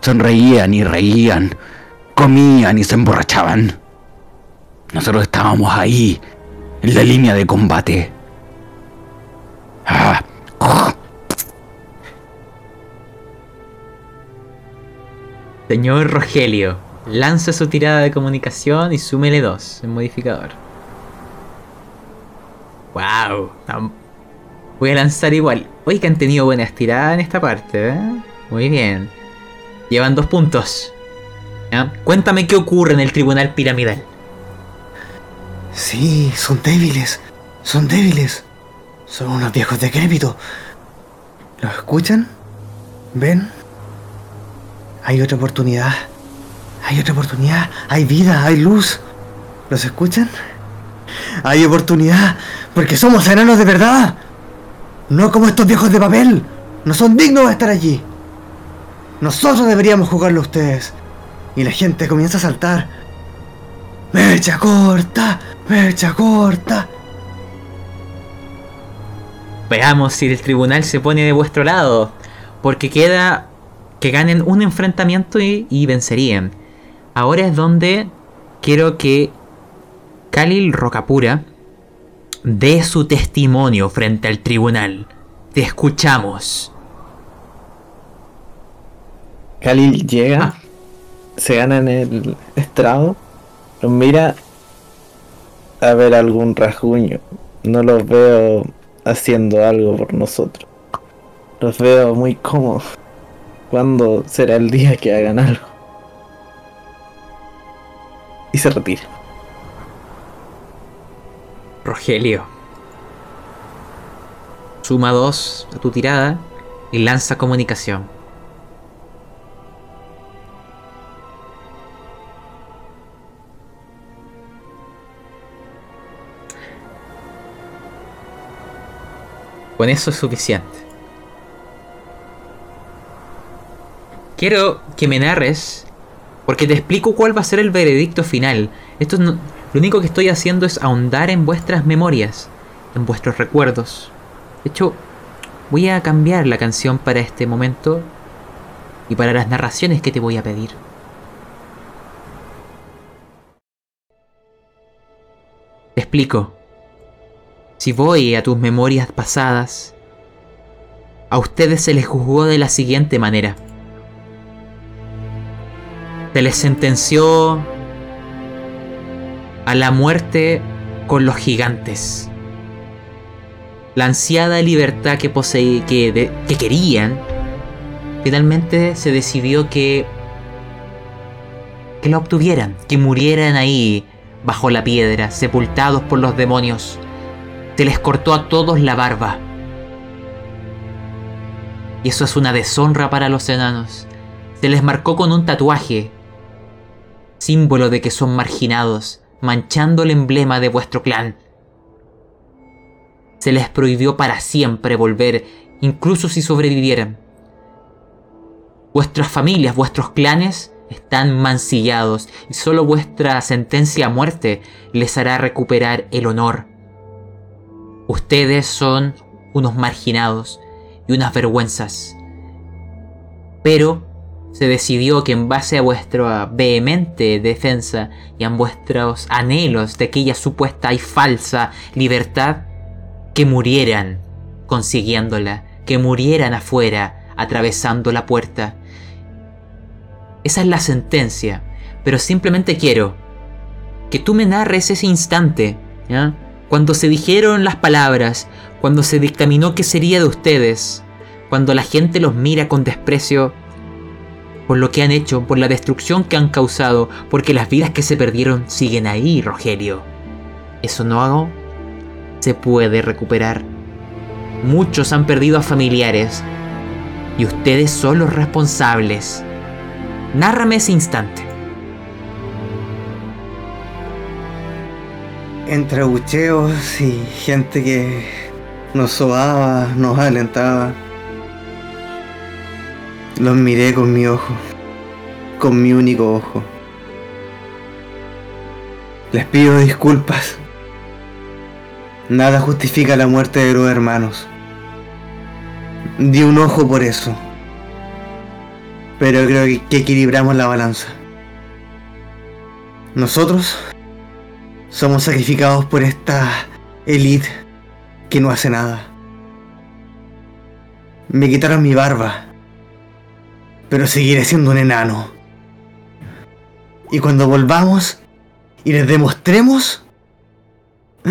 sonreían y reían, comían y se emborrachaban. Nosotros estábamos ahí, en la línea de combate. Ah. Señor Rogelio, lanza su tirada de comunicación y súmele 2 en modificador. Wow, voy a lanzar igual. Hoy que han tenido buenas tiradas en esta parte, ¿eh? Muy bien. Llevan dos puntos. Cuéntame qué ocurre en el tribunal piramidal. Sí, son débiles. Son débiles. Son unos viejos decrépitos. ¿Los escuchan? ¿Ven? Hay otra oportunidad. Hay otra oportunidad. Hay vida, hay luz. ¿Los escuchan? Hay oportunidad. Porque somos enanos de verdad. No como estos viejos de papel. No son dignos de estar allí. Nosotros deberíamos jugarlo a ustedes. Y la gente comienza a saltar. Mecha corta, mecha corta. Veamos si el tribunal se pone de vuestro lado. Porque queda que ganen un enfrentamiento y, y vencerían. Ahora es donde quiero que Khalil Rocapura dé su testimonio frente al tribunal. Te escuchamos. Khalil llega, se gana en el estrado, los mira a ver algún rasguño. No los veo haciendo algo por nosotros. Los veo muy cómodos. ¿Cuándo será el día que hagan algo? Y se retira. Rogelio. Suma 2 a tu tirada y lanza comunicación. Con eso es suficiente. Quiero que me narres, porque te explico cuál va a ser el veredicto final. Esto no, lo único que estoy haciendo es ahondar en vuestras memorias, en vuestros recuerdos. De hecho, voy a cambiar la canción para este momento y para las narraciones que te voy a pedir. Te explico. Si voy a tus memorias pasadas, a ustedes se les juzgó de la siguiente manera. Se les sentenció a la muerte con los gigantes. La ansiada libertad que, poseí, que, que querían, finalmente se decidió que, que la obtuvieran, que murieran ahí, bajo la piedra, sepultados por los demonios. Se les cortó a todos la barba. Y eso es una deshonra para los enanos. Se les marcó con un tatuaje, símbolo de que son marginados, manchando el emblema de vuestro clan. Se les prohibió para siempre volver, incluso si sobrevivieran. Vuestras familias, vuestros clanes están mancillados y solo vuestra sentencia a muerte les hará recuperar el honor. Ustedes son unos marginados y unas vergüenzas. Pero se decidió que en base a vuestra vehemente defensa y a vuestros anhelos de aquella supuesta y falsa libertad, que murieran consiguiéndola, que murieran afuera, atravesando la puerta. Esa es la sentencia, pero simplemente quiero que tú me narres ese instante. Cuando se dijeron las palabras, cuando se dictaminó qué sería de ustedes, cuando la gente los mira con desprecio, por lo que han hecho, por la destrucción que han causado, porque las vidas que se perdieron siguen ahí, Rogelio. Eso no hago, se puede recuperar. Muchos han perdido a familiares y ustedes son los responsables. Nárrame ese instante. Entre abucheos y gente que nos sobaba, nos alentaba. Los miré con mi ojo, con mi único ojo. Les pido disculpas. Nada justifica la muerte de los hermanos. Di un ojo por eso. Pero creo que, que equilibramos la balanza. Nosotros somos sacrificados por esta élite que no hace nada. Me quitaron mi barba, pero seguiré siendo un enano. Y cuando volvamos y les demostremos *laughs*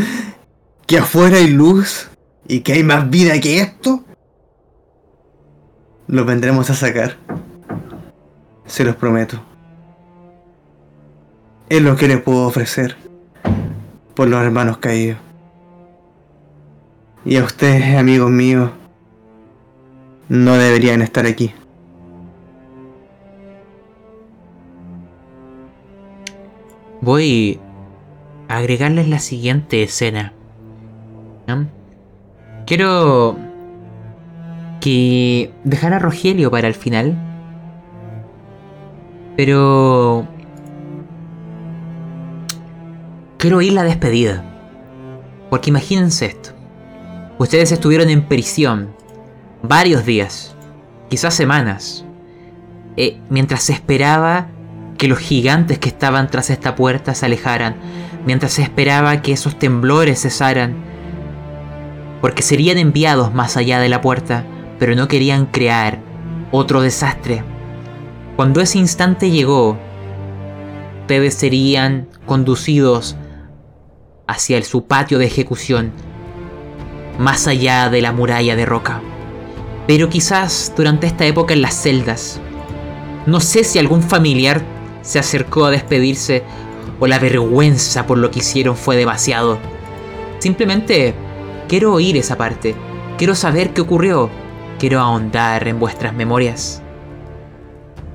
que afuera hay luz y que hay más vida que esto, los vendremos a sacar. Se los prometo. Es lo que les puedo ofrecer por los hermanos caídos. Y a ustedes, amigos míos, no deberían estar aquí. Voy a agregarles la siguiente escena. Quiero que dejar a Rogelio para el final. Pero... Quiero oír la despedida. Porque imagínense esto. Ustedes estuvieron en prisión varios días, quizás semanas, eh, mientras se esperaba que los gigantes que estaban tras esta puerta se alejaran, mientras se esperaba que esos temblores cesaran, porque serían enviados más allá de la puerta, pero no querían crear otro desastre. Cuando ese instante llegó, ustedes serían conducidos hacia el, su patio de ejecución, más allá de la muralla de roca. Pero quizás durante esta época en las celdas, no sé si algún familiar se acercó a despedirse o la vergüenza por lo que hicieron fue demasiado. Simplemente quiero oír esa parte, quiero saber qué ocurrió, quiero ahondar en vuestras memorias.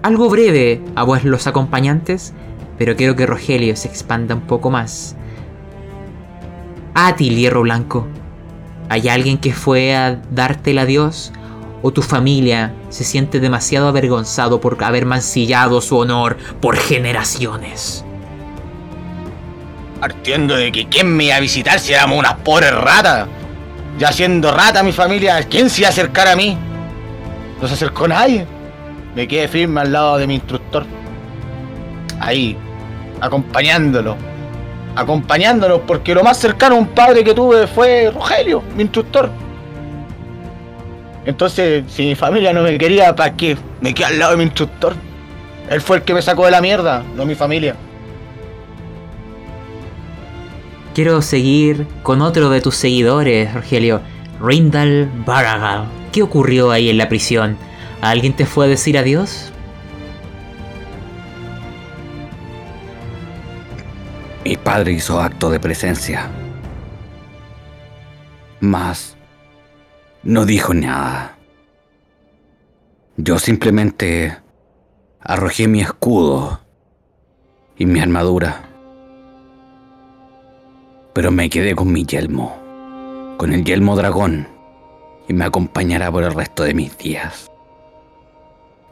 Algo breve a vuestros acompañantes, pero quiero que Rogelio se expanda un poco más. A ti, Hierro Blanco, ¿hay alguien que fue a darte el adiós? ¿O tu familia se siente demasiado avergonzado por haber mancillado su honor por generaciones? Partiendo de que quién me iba a visitar si éramos unas pobres ratas. Ya siendo rata mi familia, ¿quién se iba a acercar a mí? No se acercó nadie. Me quedé firme al lado de mi instructor. Ahí, acompañándolo. Acompañándolo, porque lo más cercano a un padre que tuve fue Rogelio, mi instructor. Entonces, si mi familia no me quería, ¿para qué? Me quedé al lado de mi instructor. Él fue el que me sacó de la mierda, no mi familia. Quiero seguir con otro de tus seguidores, Rogelio. Rindal Baragal. ¿Qué ocurrió ahí en la prisión? ¿Alguien te fue a decir adiós? Mi padre hizo acto de presencia. Mas no dijo nada. Yo simplemente arrojé mi escudo y mi armadura. Pero me quedé con mi yelmo, con el yelmo dragón, y me acompañará por el resto de mis días.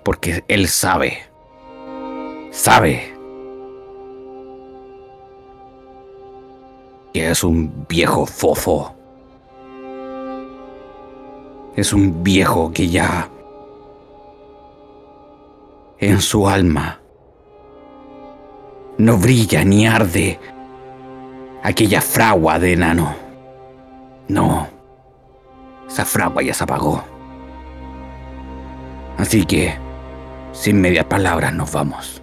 Porque él sabe, sabe es un viejo fofo. Es un viejo que ya en su alma no brilla ni arde aquella fragua de enano. No, esa fragua ya se apagó. Así que, sin medias palabras, nos vamos.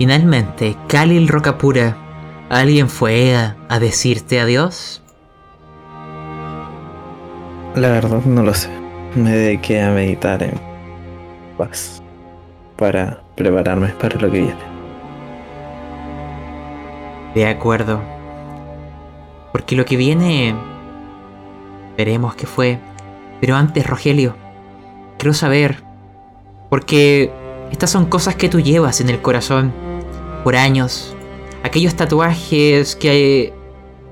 Finalmente, Khalil Rocapura, ¿alguien fue a, a decirte adiós? La verdad no lo sé. me dediqué a meditar en paz para prepararme para lo que viene. De acuerdo. Porque lo que viene... Veremos qué fue. Pero antes, Rogelio, quiero saber... Porque estas son cosas que tú llevas en el corazón por años. Aquellos tatuajes que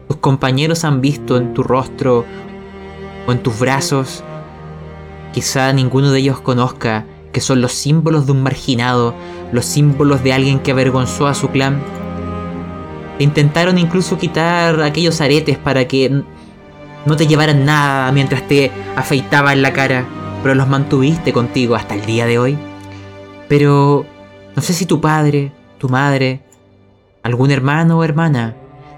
tus compañeros han visto en tu rostro o en tus brazos. Quizá ninguno de ellos conozca que son los símbolos de un marginado, los símbolos de alguien que avergonzó a su clan. Intentaron incluso quitar aquellos aretes para que no te llevaran nada mientras te afeitaban la cara, pero los mantuviste contigo hasta el día de hoy. Pero no sé si tu padre, tu madre, algún hermano o hermana,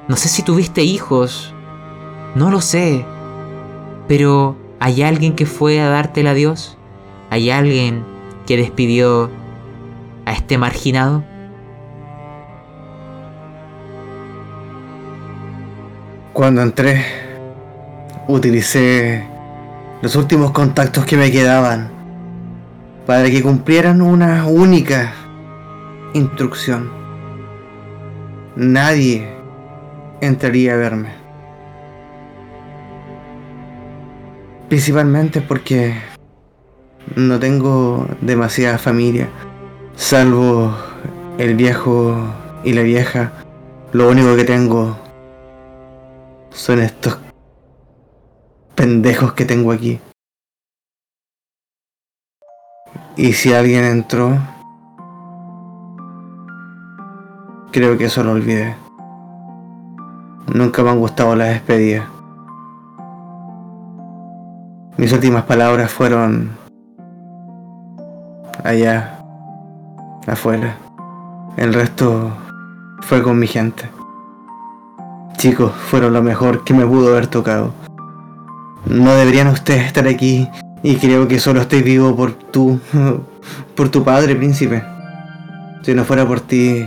no sé si tuviste hijos, no lo sé, pero ¿hay alguien que fue a darte la adiós? ¿Hay alguien que despidió a este marginado? Cuando entré, utilicé los últimos contactos que me quedaban para que cumplieran una única instrucción. Nadie entraría a verme. Principalmente porque no tengo demasiada familia. Salvo el viejo y la vieja. Lo único que tengo son estos pendejos que tengo aquí. Y si alguien entró, creo que eso lo olvidé. Nunca me han gustado las despedidas. Mis últimas palabras fueron allá, afuera. El resto fue con mi gente. Chicos, fueron lo mejor que me pudo haber tocado. No deberían ustedes estar aquí y creo que solo estoy vivo por tu *laughs* por tu padre, príncipe. Si no fuera por ti,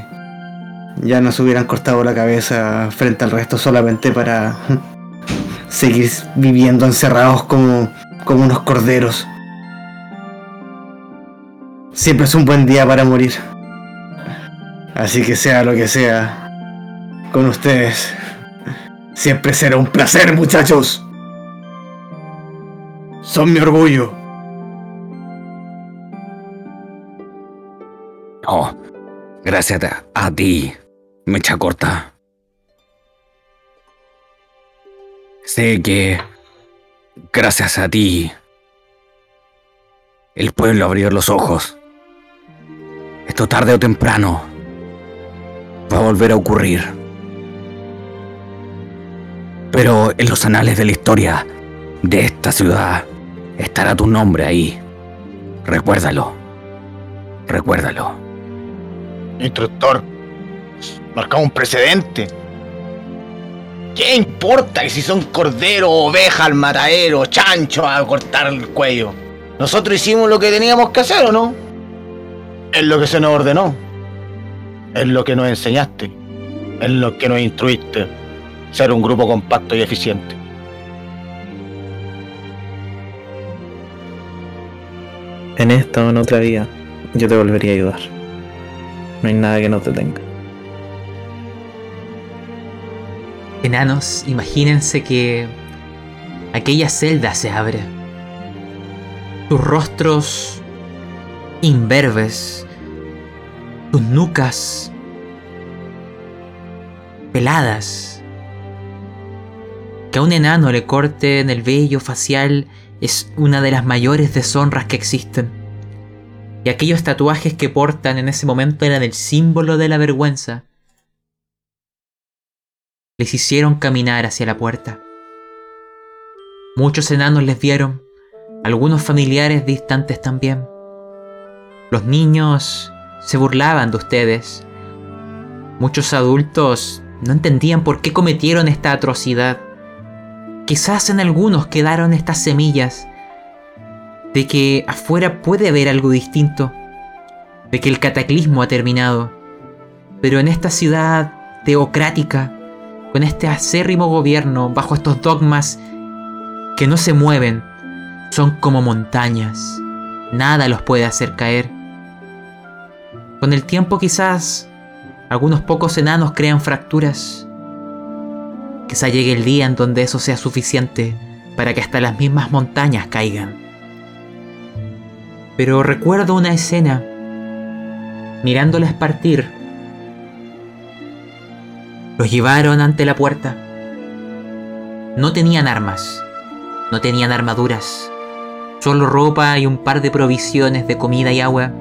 ya nos hubieran cortado la cabeza frente al resto solamente para *laughs* seguir viviendo encerrados como, como unos corderos. Siempre es un buen día para morir. Así que sea lo que sea, con ustedes, siempre será un placer, muchachos. Son mi orgullo. No, gracias a, a ti, mecha corta. Sé que, gracias a ti, el pueblo abrió los ojos. Esto tarde o temprano va a volver a ocurrir. Pero en los anales de la historia de esta ciudad estará tu nombre ahí. Recuérdalo. Recuérdalo. Instructor, marcamos un precedente. ¿Qué importa si son cordero, oveja al matadero, chancho a cortar el cuello? Nosotros hicimos lo que teníamos que hacer, ¿o no? Es lo que se nos ordenó. Es lo que nos enseñaste. Es lo que nos instruiste. Ser un grupo compacto y eficiente. En esta o en otra vida, yo te volvería a ayudar. No hay nada que nos detenga. Enanos, imagínense que aquella celda se abre. Tus rostros imberbes, tus nucas peladas. Que a un enano le corten el vello facial es una de las mayores deshonras que existen. Y aquellos tatuajes que portan en ese momento eran el símbolo de la vergüenza. Les hicieron caminar hacia la puerta. Muchos enanos les vieron, algunos familiares distantes también. Los niños se burlaban de ustedes. Muchos adultos no entendían por qué cometieron esta atrocidad. Quizás en algunos quedaron estas semillas de que afuera puede haber algo distinto, de que el cataclismo ha terminado. Pero en esta ciudad teocrática, con este acérrimo gobierno, bajo estos dogmas que no se mueven, Son como montañas, nada los puede hacer caer. Con el tiempo quizás algunos pocos enanos crean fracturas. Quizá llegue el día en donde eso sea suficiente para que hasta las mismas montañas caigan. Pero recuerdo una escena, mirándoles partir. Los llevaron ante la puerta. No tenían armas, no tenían armaduras, solo ropa y un par de provisiones de comida y agua.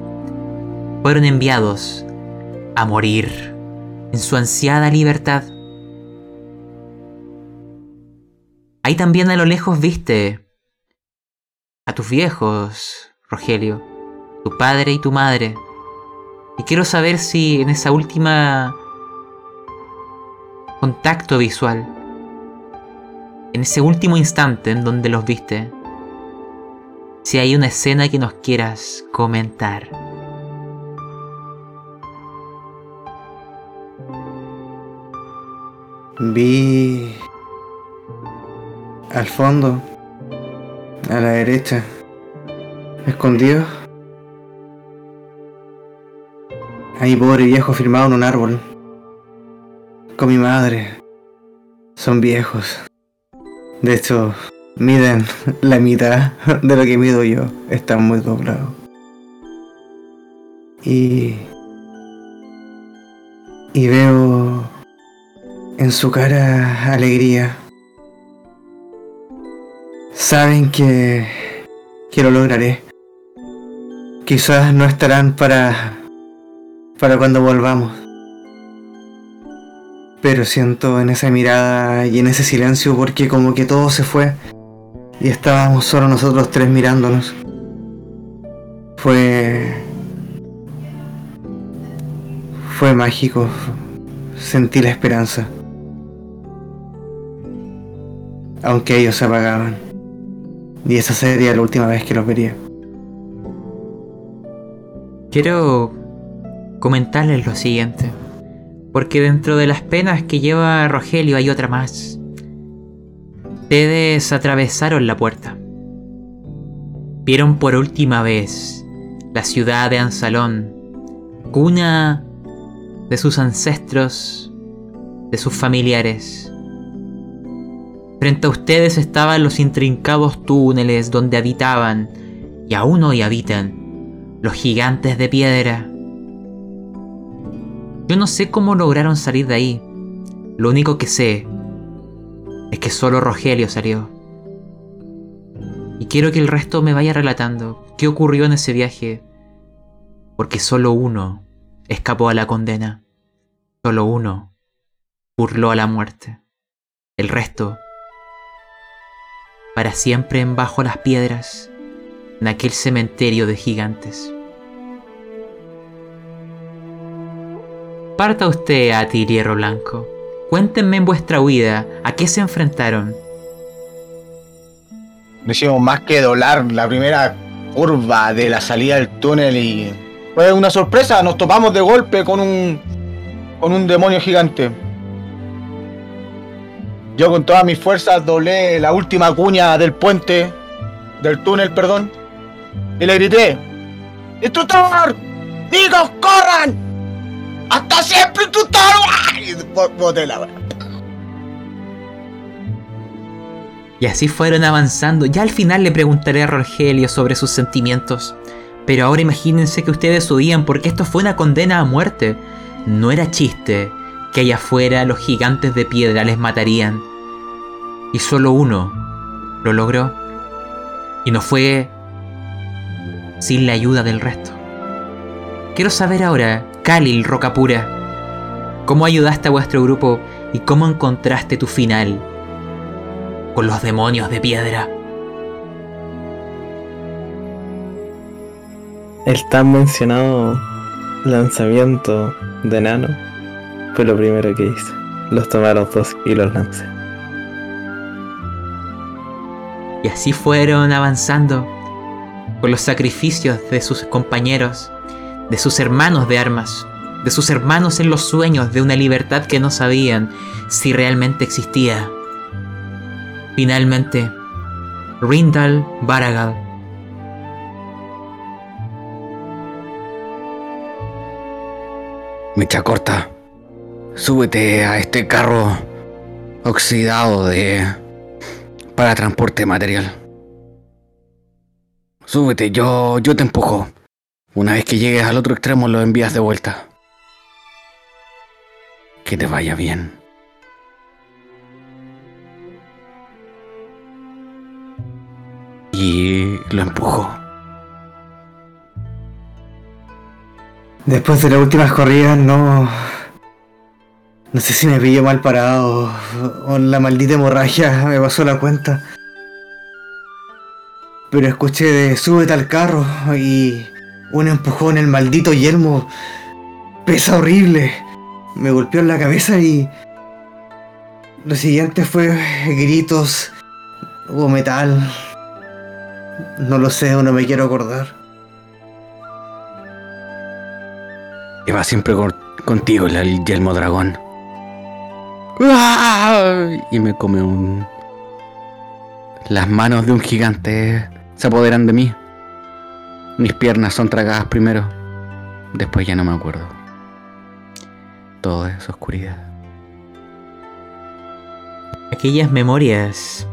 Fueron enviados a morir en su ansiada libertad. Ahí también a lo lejos viste a tus viejos, Rogelio, tu padre y tu madre. Y quiero saber si en esa última contacto visual, en ese último instante en donde los viste, si hay una escena que nos quieras comentar. Vi al fondo, a la derecha, escondido. Ahí pobre viejo firmado en un árbol. Con mi madre. Son viejos. De hecho, miden la mitad de lo que mido yo. Están muy doblados. Y... Y veo en su cara alegría. Saben que, que lo lograré. Quizás no estarán para, para cuando volvamos. Pero siento en esa mirada y en ese silencio porque como que todo se fue y estábamos solo nosotros tres mirándonos. Fue... Fue mágico. Sentí la esperanza. Aunque ellos se apagaban. Y esa sería la última vez que los vería. Quiero comentarles lo siguiente. Porque dentro de las penas que lleva Rogelio hay otra más. Ustedes atravesaron la puerta. Vieron por última vez la ciudad de Ansalón, cuna de sus ancestros, de sus familiares. Frente a ustedes estaban los intrincados túneles donde habitaban, y aún hoy habitan, los gigantes de piedra. Yo no sé cómo lograron salir de ahí. Lo único que sé es que solo Rogelio salió. Y quiero que el resto me vaya relatando qué ocurrió en ese viaje, porque solo uno escapó a la condena. Solo uno burló a la muerte. El resto para siempre en bajo las piedras, en aquel cementerio de gigantes. Parta usted a Hierro Blanco. Cuéntenme en vuestra huida a qué se enfrentaron. No hicimos más que doblar la primera curva de la salida del túnel y fue una sorpresa. Nos topamos de golpe con un con un demonio gigante. Yo con todas mis fuerzas doblé la última cuña del puente, del túnel, perdón, y le grité, ¡Instructor! ¡Digo, corran! ¡Hasta siempre! Y boté Y así fueron avanzando. Ya al final le preguntaré a Rogelio sobre sus sentimientos. Pero ahora imagínense que ustedes huían porque esto fue una condena a muerte. No era chiste que allá afuera los gigantes de piedra les matarían. Y solo uno lo logró. Y no fue sin la ayuda del resto. Quiero saber ahora, Khalil Rocapura, cómo ayudaste a vuestro grupo y cómo encontraste tu final con los demonios de piedra. El tan mencionado lanzamiento de Nano fue lo primero que hice. Los tomaron dos y los lancé. Y así fueron avanzando con los sacrificios de sus compañeros, de sus hermanos de armas, de sus hermanos en los sueños de una libertad que no sabían si realmente existía. Finalmente, Rindal Baragal. Mecha corta. Súbete a este carro oxidado de. para transporte material. Súbete, yo. yo te empujo. Una vez que llegues al otro extremo lo envías de vuelta. Que te vaya bien. Y lo empujo. Después de las últimas corridas no... No sé si me pilló mal parado o la maldita hemorragia me pasó la cuenta. Pero escuché de súbete al carro y un empujón, el maldito yelmo pesa horrible. Me golpeó en la cabeza y lo siguiente fue gritos, hubo metal. No lo sé o no me quiero acordar. Y va siempre con- contigo el, el yelmo dragón. Y me come un. Las manos de un gigante se apoderan de mí. Mis piernas son tragadas primero. Después ya no me acuerdo. Todo es oscuridad. Aquellas memorias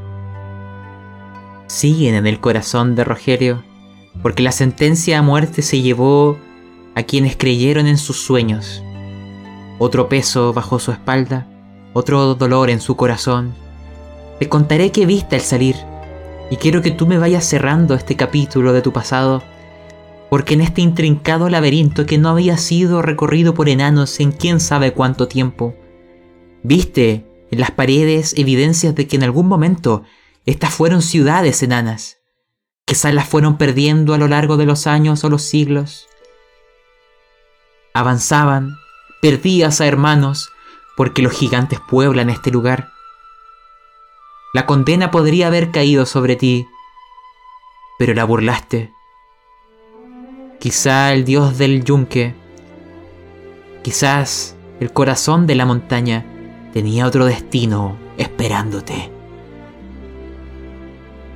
siguen en el corazón de Rogelio, porque la sentencia a muerte se llevó a quienes creyeron en sus sueños. Otro peso bajo su espalda, otro dolor en su corazón. Te contaré qué viste al salir, y quiero que tú me vayas cerrando este capítulo de tu pasado, porque en este intrincado laberinto que no había sido recorrido por enanos en quién sabe cuánto tiempo, viste en las paredes evidencias de que en algún momento estas fueron ciudades enanas. Quizás las fueron perdiendo a lo largo de los años o los siglos. Avanzaban, perdías a hermanos, porque los gigantes pueblan este lugar. La condena podría haber caído sobre ti, pero la burlaste. Quizá el dios del yunque, quizás el corazón de la montaña, tenía otro destino esperándote.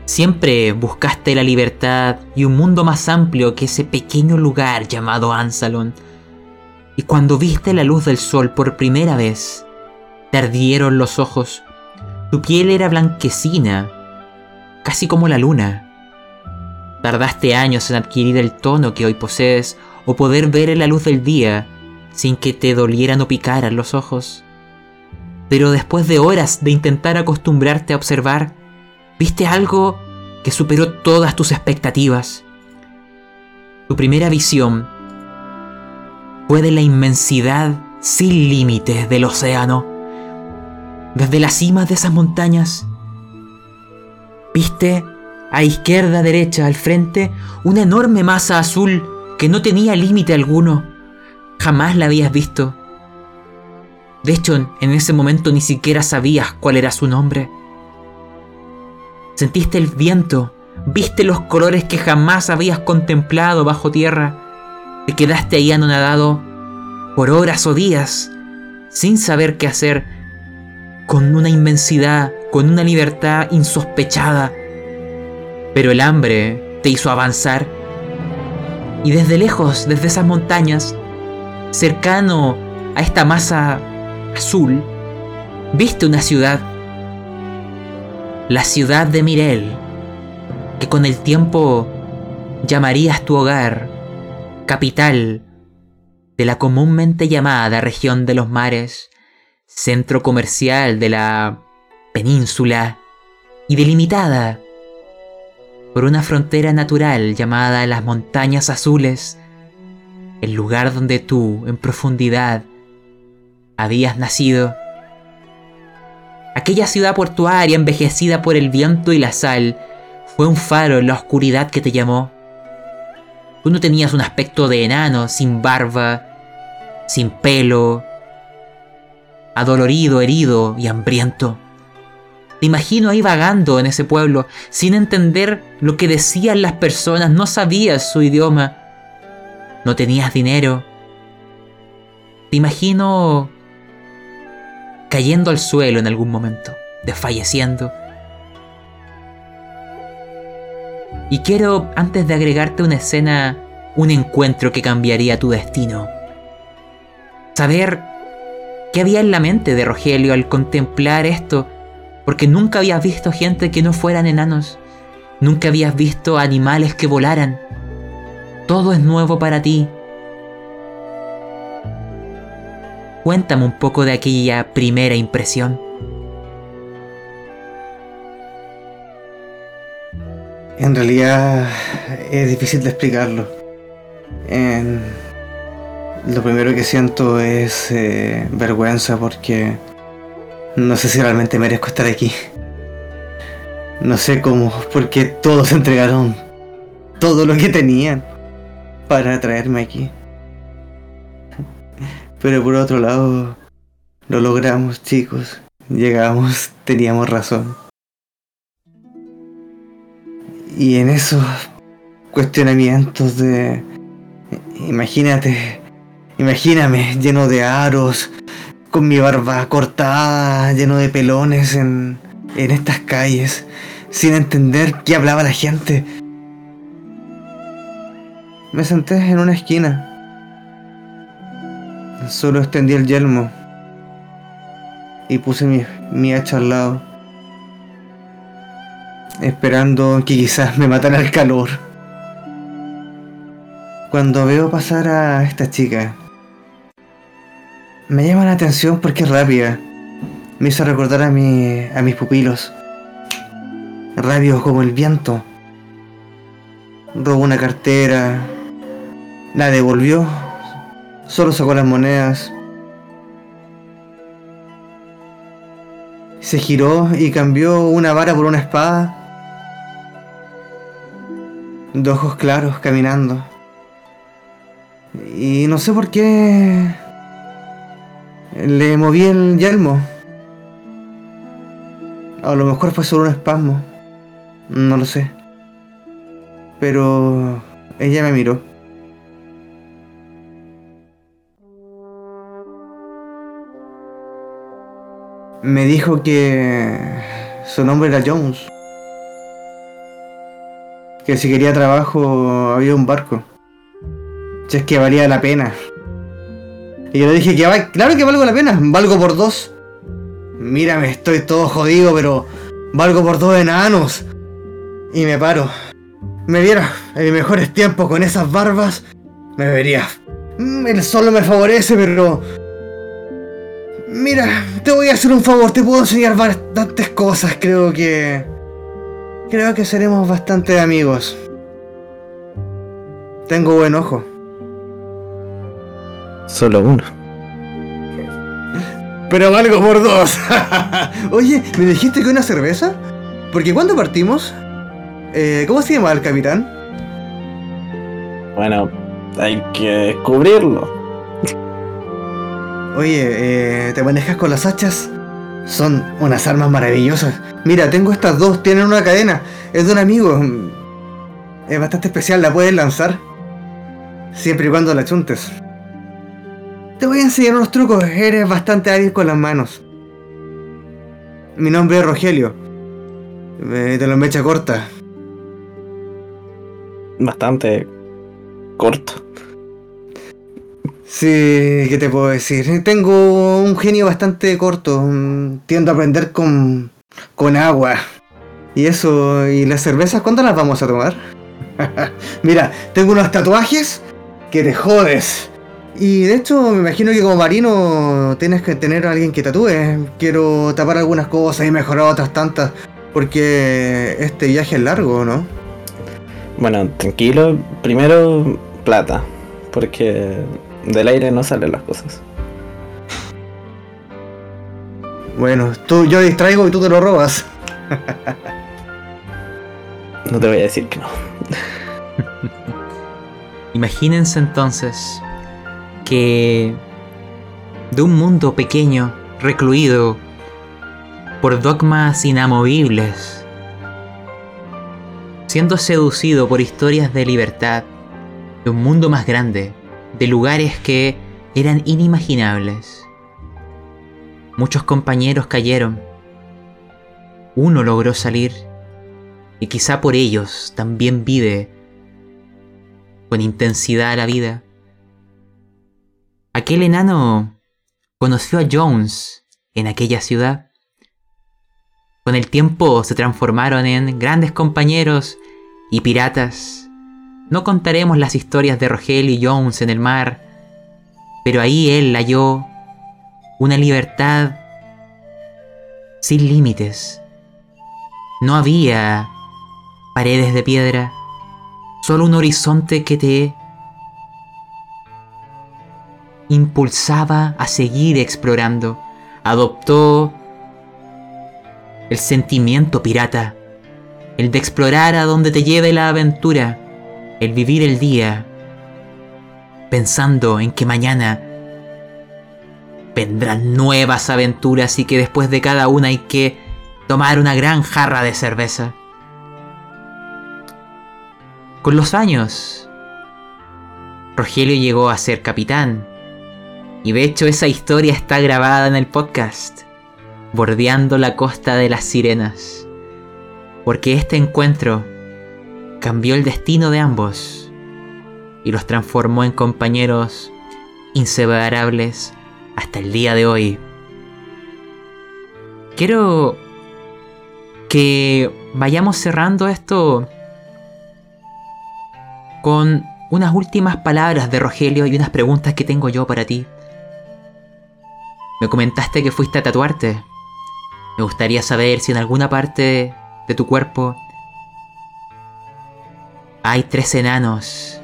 Siempre buscaste la libertad y un mundo más amplio que ese pequeño lugar llamado Ansalon. Y cuando viste la luz del sol por primera vez, te ardieron los ojos. Tu piel era blanquecina, casi como la luna. Tardaste años en adquirir el tono que hoy posees o poder ver en la luz del día sin que te dolieran o picaran los ojos. Pero después de horas de intentar acostumbrarte a observar, viste algo que superó todas tus expectativas. Tu primera visión fue de la inmensidad sin límites del océano. Desde la cima de esas montañas, viste a izquierda, derecha, al frente, una enorme masa azul que no tenía límite alguno. Jamás la habías visto. De hecho, en ese momento ni siquiera sabías cuál era su nombre. Sentiste el viento, viste los colores que jamás habías contemplado bajo tierra. Te quedaste ahí anonadado por horas o días, sin saber qué hacer, con una inmensidad, con una libertad insospechada. Pero el hambre te hizo avanzar. Y desde lejos, desde esas montañas, cercano a esta masa azul, viste una ciudad. La ciudad de Mirel, que con el tiempo llamarías tu hogar, capital de la comúnmente llamada región de los mares, centro comercial de la península y delimitada por una frontera natural llamada las montañas azules, el lugar donde tú, en profundidad, habías nacido. Aquella ciudad portuaria envejecida por el viento y la sal fue un faro en la oscuridad que te llamó. Tú no tenías un aspecto de enano, sin barba, sin pelo, adolorido, herido y hambriento. Te imagino ahí vagando en ese pueblo, sin entender lo que decían las personas, no sabías su idioma, no tenías dinero. Te imagino cayendo al suelo en algún momento, desfalleciendo. Y quiero, antes de agregarte una escena, un encuentro que cambiaría tu destino. Saber qué había en la mente de Rogelio al contemplar esto, porque nunca habías visto gente que no fueran enanos, nunca habías visto animales que volaran. Todo es nuevo para ti. Cuéntame un poco de aquella primera impresión. En realidad es difícil de explicarlo. Lo primero que siento es eh, vergüenza porque no sé si realmente merezco estar aquí. No sé cómo, porque todos *laughs* entregaron todo lo que tenían para traerme aquí. Pero por otro lado, lo logramos chicos. Llegamos, *laughs* teníamos razón. Y en esos cuestionamientos de... Imagínate, imagíname lleno de aros, con mi barba cortada, lleno de pelones en, en estas calles, sin entender qué hablaba la gente. Me senté en una esquina. Solo extendí el yelmo y puse mi, mi hacha al lado esperando que quizás me matara el calor. Cuando veo pasar a esta chica, me llama la atención porque es rápida. Me hizo recordar a, mi, a mis pupilos. Rápidos como el viento. Robó una cartera. La devolvió. Solo sacó las monedas. Se giró y cambió una vara por una espada. De ojos claros caminando. Y no sé por qué. Le moví el yelmo. A lo mejor fue solo un espasmo. No lo sé. Pero ella me miró. Me dijo que su nombre era Jones. Que si quería trabajo había un barco. Si es que valía la pena. Y yo le dije que va- claro que valgo la pena, valgo por dos. Mírame, estoy todo jodido, pero valgo por dos enanos. Y me paro. Me viera en mis mejores tiempos con esas barbas, me vería. Mm, El sol no me favorece, pero... Mira, te voy a hacer un favor, te puedo enseñar bastantes cosas, creo que... Creo que seremos bastante amigos. Tengo buen ojo. Solo uno. Pero valgo por dos. *laughs* Oye, ¿me dijiste que una cerveza? Porque ¿cuándo partimos? Eh, ¿Cómo se llama el capitán? Bueno, hay que descubrirlo. Oye, eh, ¿te manejas con las hachas? Son unas armas maravillosas. Mira, tengo estas dos, tienen una cadena. Es de un amigo. Es bastante especial, la puedes lanzar. Siempre y cuando la chuntes. Te voy a enseñar unos trucos, eres bastante hábil con las manos. Mi nombre es Rogelio. Te lo mecha corta. Bastante corto. Sí, ¿qué te puedo decir? Tengo un genio bastante corto. Tiendo a aprender con, con agua. Y eso, ¿y las cervezas cuándo las vamos a tomar? *laughs* Mira, tengo unos tatuajes que te jodes. Y de hecho, me imagino que como marino tienes que tener a alguien que tatúe. Quiero tapar algunas cosas y mejorar otras tantas. Porque este viaje es largo, ¿no? Bueno, tranquilo. Primero, plata. Porque del aire no salen las cosas. Bueno, tú, yo distraigo y tú te lo robas. No te voy a decir que no. Imagínense entonces que de un mundo pequeño, recluido por dogmas inamovibles, siendo seducido por historias de libertad, de un mundo más grande, de lugares que eran inimaginables. Muchos compañeros cayeron. Uno logró salir y quizá por ellos también vive con intensidad la vida. Aquel enano conoció a Jones en aquella ciudad. Con el tiempo se transformaron en grandes compañeros y piratas. No contaremos las historias de Rogel y Jones en el mar, pero ahí él halló una libertad sin límites. No había paredes de piedra, solo un horizonte que te impulsaba a seguir explorando. Adoptó el sentimiento pirata, el de explorar a donde te lleve la aventura, el vivir el día, pensando en que mañana vendrán nuevas aventuras y que después de cada una hay que tomar una gran jarra de cerveza. Con los años, Rogelio llegó a ser capitán, y de hecho esa historia está grabada en el podcast, bordeando la costa de las sirenas, porque este encuentro cambió el destino de ambos y los transformó en compañeros inseparables hasta el día de hoy. Quiero que vayamos cerrando esto con unas últimas palabras de Rogelio y unas preguntas que tengo yo para ti. Me comentaste que fuiste a tatuarte. Me gustaría saber si en alguna parte de tu cuerpo hay tres enanos.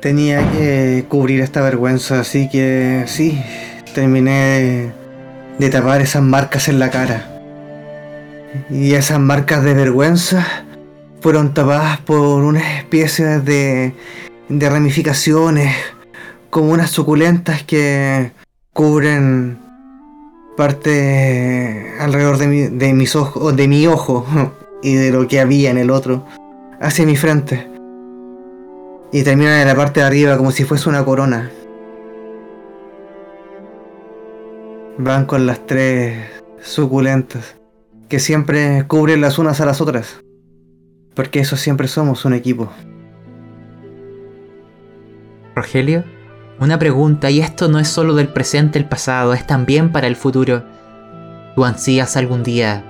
Tenía que cubrir esta vergüenza, así que sí, terminé de tapar esas marcas en la cara. Y esas marcas de vergüenza fueron tapadas por una especie de, de ramificaciones, como unas suculentas que cubren parte alrededor de, mi, de mis ojos, de mi ojo *laughs* y de lo que había en el otro, hacia mi frente. Y terminan en la parte de arriba como si fuese una corona. Van con las tres suculentas, que siempre cubren las unas a las otras. Porque eso siempre somos un equipo. Rogelio, una pregunta, y esto no es solo del presente, el pasado, es también para el futuro. ¿Tú ansías algún día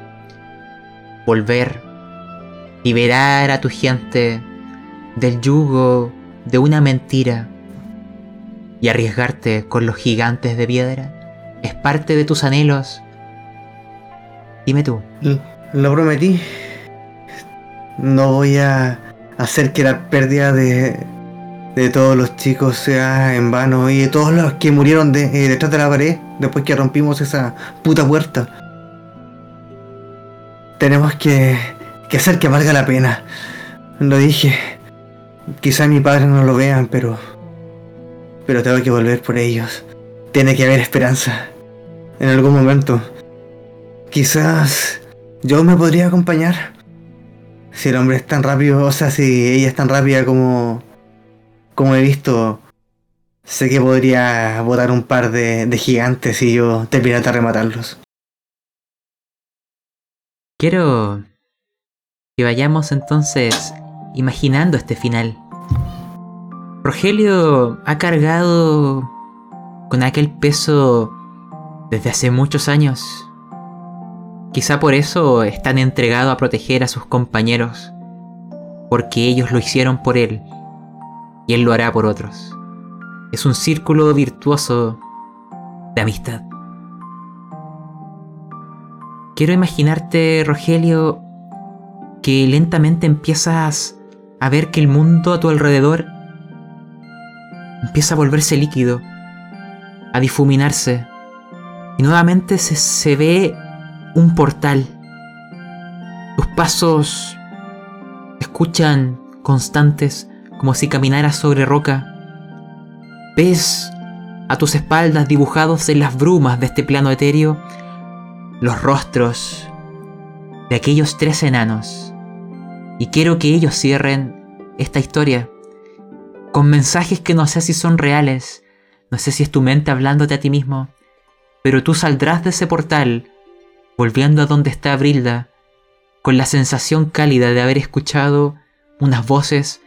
volver, liberar a tu gente del yugo de una mentira y arriesgarte con los gigantes de piedra? ¿Es parte de tus anhelos? Dime tú. Lo prometí. No voy a hacer que la pérdida de, de todos los chicos sea en vano y de todos los que murieron de, eh, detrás de la pared después que rompimos esa puta puerta. Tenemos que, que hacer que valga la pena. Lo dije. Quizá mi padre no lo vean, pero. Pero tengo que volver por ellos. Tiene que haber esperanza. En algún momento. Quizás. Yo me podría acompañar. Si el hombre es tan rápido, o sea, si ella es tan rápida como. Como he visto. Sé que podría botar un par de, gigantes y yo terminar de rematarlos. Quiero que vayamos entonces imaginando este final. Rogelio ha cargado con aquel peso desde hace muchos años. Quizá por eso es tan entregado a proteger a sus compañeros, porque ellos lo hicieron por él y él lo hará por otros. Es un círculo virtuoso de amistad. Quiero imaginarte, Rogelio, que lentamente empiezas a ver que el mundo a tu alrededor empieza a volverse líquido, a difuminarse, y nuevamente se, se ve un portal. Tus pasos escuchan constantes como si caminaras sobre roca. Ves a tus espaldas dibujados en las brumas de este plano etéreo los rostros de aquellos tres enanos. Y quiero que ellos cierren esta historia con mensajes que no sé si son reales, no sé si es tu mente hablándote a ti mismo, Pero tú saldrás de ese portal, volviendo a donde está Brilda, con la sensación cálida de haber escuchado unas voces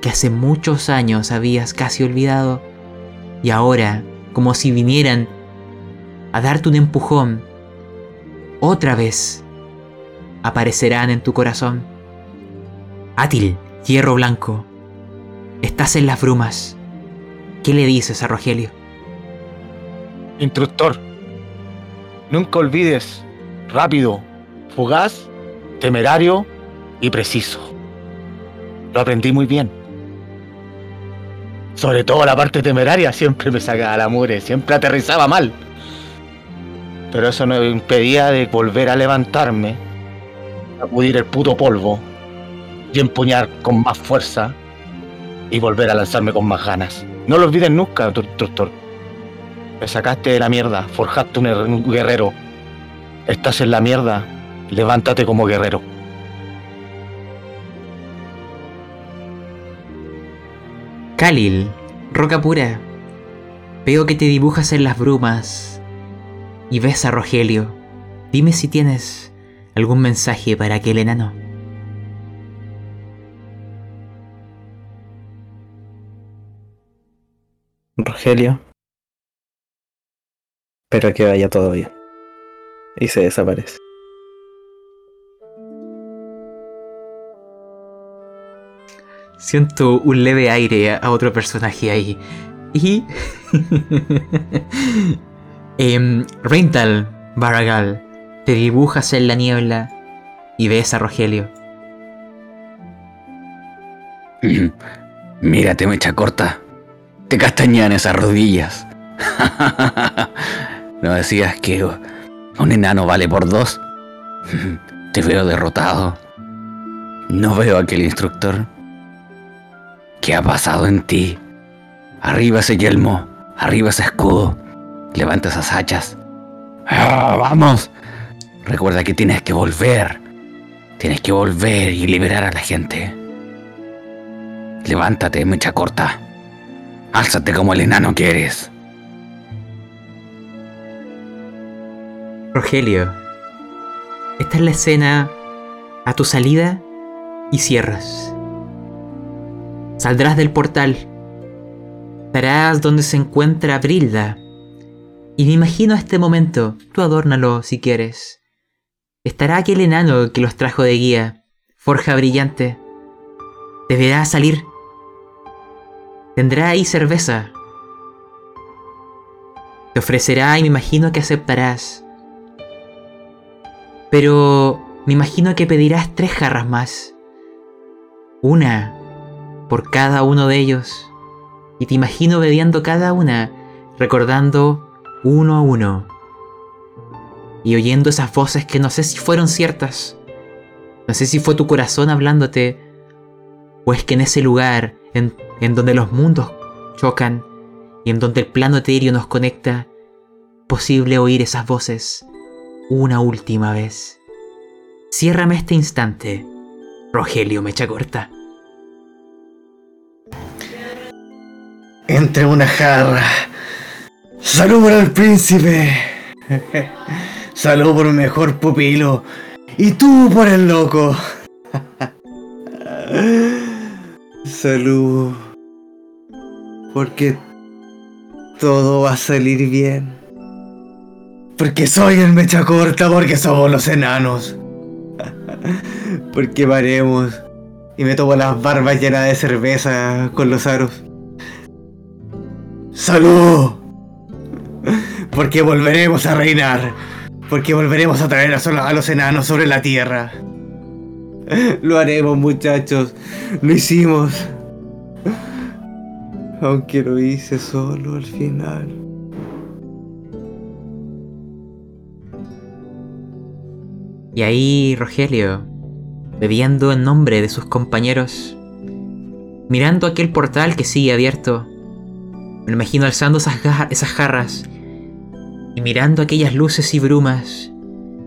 que hace muchos años habías casi olvidado, y ahora, como si vinieran a darte un empujón, otra vez aparecerán en tu corazón. Átil, hierro blanco, estás en las brumas. ¿Qué le dices a Rogelio? Instructor, nunca olvides, rápido, fugaz, temerario y preciso. Lo aprendí muy bien. Sobre todo la parte temeraria siempre me sacaba la mure, siempre aterrizaba mal. Pero eso no me impedía de volver a levantarme, sacudir el puto polvo y empuñar con más fuerza y volver a lanzarme con más ganas. No lo olvides nunca, instructor. Me sacaste de la mierda, forjaste un guerrero. Estás en la mierda, levántate como guerrero. Khalil, roca pura, veo que te dibujas en las brumas y ves a Rogelio. Dime si tienes algún mensaje para aquel enano. Rogelio. Espero que vaya todo bien. Y se desaparece. Siento un leve aire a otro personaje ahí. Y. *laughs* em, Reintal, Baragal, te dibujas en la niebla y ves a Rogelio. *clears throat* Mírate, mecha corta. Te castañan esas rodillas. *laughs* ¿No decías que un enano vale por dos? *laughs* Te veo derrotado. No veo a aquel instructor. ¿Qué ha pasado en ti? Arriba ese yelmo, arriba ese escudo. Levanta esas hachas. ¡Ah, ¡Vamos! Recuerda que tienes que volver. Tienes que volver y liberar a la gente. Levántate, mecha corta. Álzate como el enano que eres. Rogelio, esta es la escena a tu salida y cierras. Saldrás del portal. Estarás donde se encuentra Brilda. Y me imagino este momento, tú adórnalo si quieres. Estará aquel enano que los trajo de guía, forja brillante. Te verá salir. Tendrá ahí cerveza. Te ofrecerá y me imagino que aceptarás. Pero me imagino que pedirás tres jarras más. Una por cada uno de ellos. Y te imagino bebiendo cada una, recordando uno a uno. Y oyendo esas voces que no sé si fueron ciertas. No sé si fue tu corazón hablándote. O es que en ese lugar, en, en donde los mundos chocan y en donde el plano etéreo nos conecta, posible oír esas voces una última vez. Ciérrame este instante, Rogelio Mecha Corta. Entre una jarra. Salud por el príncipe. *laughs* Salud por el mejor pupilo. Y tú por el loco. *laughs* Salud. Porque todo va a salir bien. Porque soy el mecha corta, porque somos los enanos. *laughs* Porque varemos. Y me tomo las barbas llenas de cerveza con los aros. ¡Salud! Porque volveremos a reinar. Porque volveremos a traer a, los enanos sobre la tierra. Lo haremos, muchachos. Lo hicimos. Aunque lo hice solo al final. Y ahí Rogelio, bebiendo en nombre de sus compañeros, mirando aquel portal que sigue abierto, me imagino alzando esas jarras y mirando aquellas luces y brumas,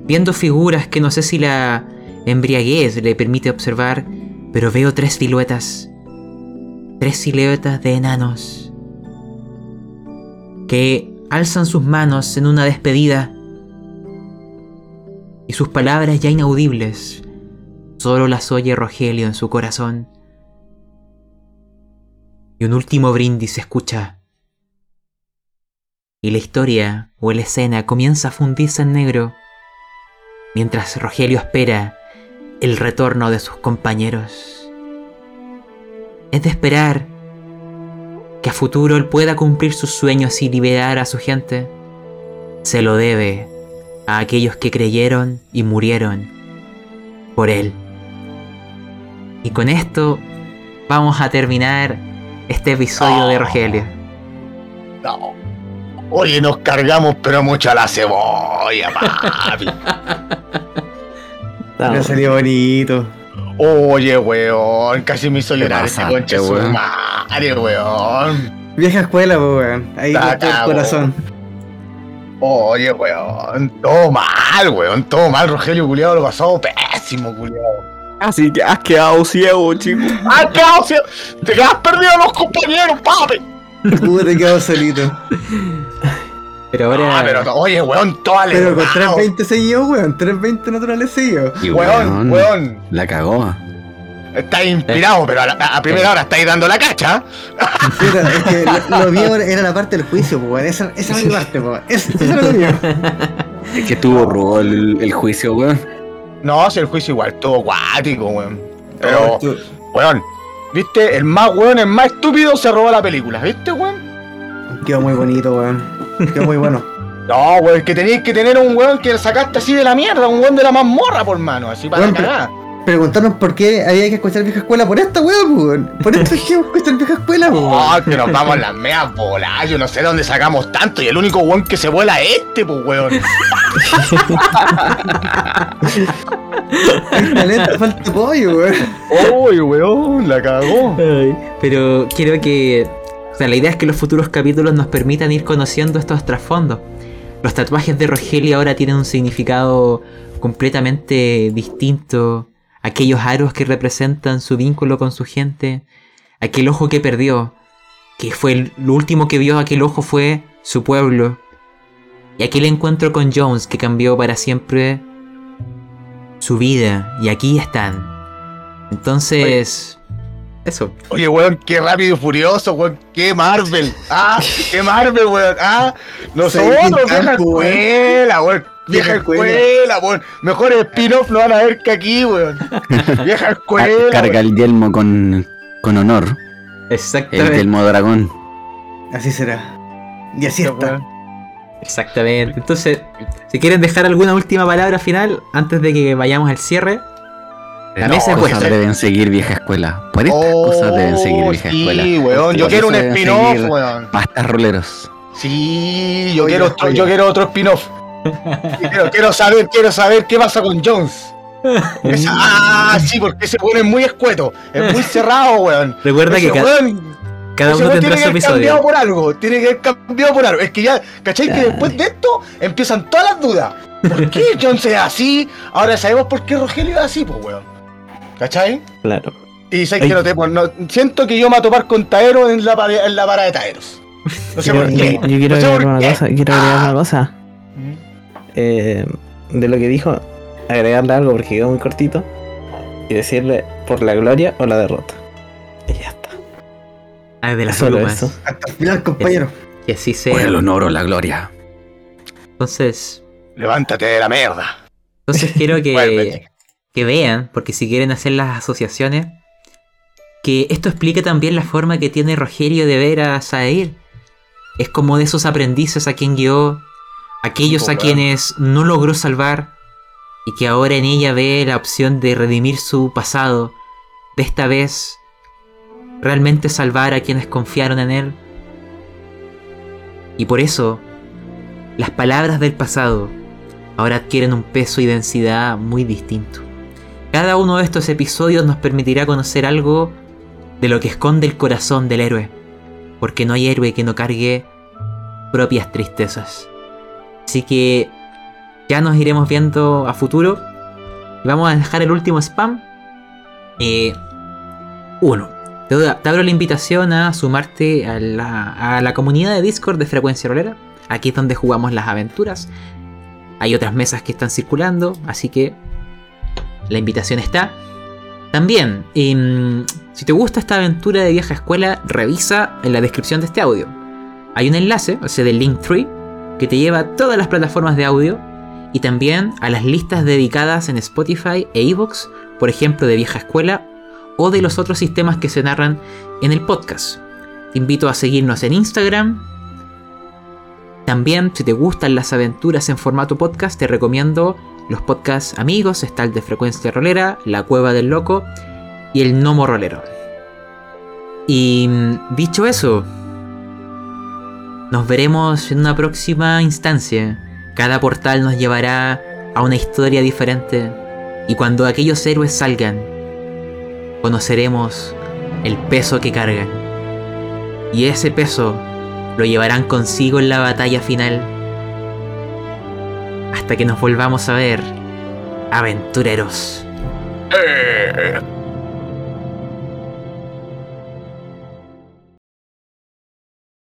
viendo figuras que no sé si la embriaguez le permite observar, pero veo tres siluetas, tres siluetas de enanos que alzan sus manos en una despedida y sus palabras ya inaudibles solo las oye Rogelio en su corazón. Y un último brindis se escucha. Y la historia o la escena comienza a fundirse en negro mientras Rogelio espera el retorno de sus compañeros. Es de esperar que a futuro él pueda cumplir sus sueños y liberar a su gente. Se lo debe a aquellos que creyeron y murieron por él. Y con esto vamos a terminar este episodio de Rogelio. No. Oye, nos cargamos, pero mucho la cebolla, papi. Me No, salió bonito. Oye, weón, casi me hizo llorar ese conche su madre, weón. Vieja escuela, weón. Ahí cortó el corazón. Oye, weón, todo mal, weón, todo mal, Rogelio culiado, lo pasó pésimo, culiado. Así que has quedado ciego, chico. ¡Ah, qué hostia! ¡Te quedas perdido a los compañeros, papi! Puta, te quedó solito. Pero ahora. Ah, pero oye, weón, todo Pero con alegrado. 320 seguidos, weón. 320 naturales seguidos. Y Weón, weón, La cagó. estáis inspirado, pero a, la- a primera hora estáis dando la cacha. Puta, es que *laughs* lo, lo mío era la parte del juicio, pues, weón. Esa, esa es mi parte, pues. Esa, esa era lo mío. *laughs* Es que tuvo rubo el, el juicio, weón. No, si el juicio igual, todo guático, weón. Pero, weón, ¿viste? El más weón, el más estúpido se robó la película, ¿viste, weón? Quedó muy bonito, weón. Quedó muy bueno. *laughs* No, weón, que tenéis que tener un weón que sacaste así de la mierda, un weón de la mazmorra, por mano, así para Weón, la cagada. Preguntarnos por qué había que escuchar vieja escuela por esta weón, weón. Por esto es que escuchar vieja escuela, weón. Oh, que nos vamos a las meas bolas, yo no sé dónde sacamos tanto y el único weón que se vuela es este, pues weón. *laughs* Talento, falta pollo, weón. Uy, weón, la cagó. Ay, Pero quiero que. O sea, la idea es que los futuros capítulos nos permitan ir conociendo estos trasfondos. Los tatuajes de Rogelio ahora tienen un significado completamente distinto. Aquellos aros que representan su vínculo con su gente. Aquel ojo que perdió. Que fue el- lo último que vio aquel ojo fue su pueblo. Y aquel encuentro con Jones que cambió para siempre su vida. Y aquí están. Entonces. Eso. Oye, weón, qué rápido y furioso, weón, qué Marvel. Ah, qué Marvel, weón. Ah, nosotros, Sí, vieja escuela, weón. Vieja escuela. weón. Mejores spin-off no van a ver que aquí, weón. *laughs* Vieja escuela. Carga weón. el yelmo con, con honor. El Exactamente. yelmo dragón. Así será. Y así está. Exactamente. Entonces, si quieren dejar alguna última palabra final antes de que vayamos al cierre. La No, mesa es cosas vuestra. deben seguir vieja escuela. Por estas Oh, cosas deben seguir vieja sí, escuela. weón. Yo quiero un spin-off, weón. Pastas roleros. Sí, yo Oye, quiero otro, yo quiero otro spin-off. quiero, quiero saber, quiero saber qué pasa con Jones. Esa- ah, sí, porque ese weón es muy escueto, es muy cerrado, weón. Recuerda que Ese weón- cada uno tendrá tiene su que haber cambiado episodio. por algo, tiene que haber cambiado por algo. Es que ya, ¿cachai? Que después de esto empiezan todas las dudas. ¿Por qué Jones es así? Ahora sabemos por qué Rogelio es así, pues, weón. ¿Cachai? claro. Y Ay. que no te pues, no- siento que yo me voy a topar con Taeros en la, en la parada de Taeros. *laughs* No sé Yo, por qué. yo quiero No sé agregar por una qué. cosa, quiero agregar Ah. una cosa. Eh, de lo que dijo, agregarle algo porque quedó muy cortito. Y decirle por la gloria o la derrota. Y ya está. Ah, de las Solo plumas. eso. Hasta el final, compañero. Que así Por sea. el honor o la gloria. Entonces, Levántate de la mierda. entonces quiero que. *laughs* que vean, porque si quieren hacer las asociaciones, que esto explica también la forma que tiene Rogelio de ver a Saeir. Es como de esos aprendices a quien guió, aquellos a quienes no logró salvar y que ahora en ella ve la opción de redimir su pasado, de esta vez realmente salvar a quienes confiaron en él. Y por eso, las palabras del pasado ahora adquieren un peso y densidad muy distinto. Cada uno de estos episodios nos permitirá conocer algo de lo que esconde el corazón del héroe, porque no hay héroe que no cargue propias tristezas. Así que ya nos iremos viendo a futuro. Vamos a dejar el último spam. Eh, uno. Te, te abro la invitación a sumarte a la, a la comunidad de Discord de Frecuencia Rolera. Aquí es donde jugamos las aventuras. Hay otras mesas que están circulando, así que la invitación está. También, em, si te gusta esta aventura de vieja escuela, revisa en la descripción de este audio. Hay un enlace, o sea, del Linktree, que te lleva a todas las plataformas de audio y también a las listas dedicadas en Spotify e Evox, por ejemplo, de vieja escuela o de los otros sistemas que se narran en el podcast. Te invito a seguirnos en Instagram. También, si te gustan las aventuras en formato podcast, te recomiendo los podcasts amigos. Está el de Frecuencia Rolera, La Cueva del Loco y el Nomo Rolero. Y mm, dicho eso, nos veremos en una próxima instancia. Cada portal nos llevará a una historia diferente. Y cuando aquellos héroes salgan, conoceremos el peso que cargan. Y ese peso lo llevarán consigo en la batalla final. Hasta que nos volvamos a ver, aventureros. Eh,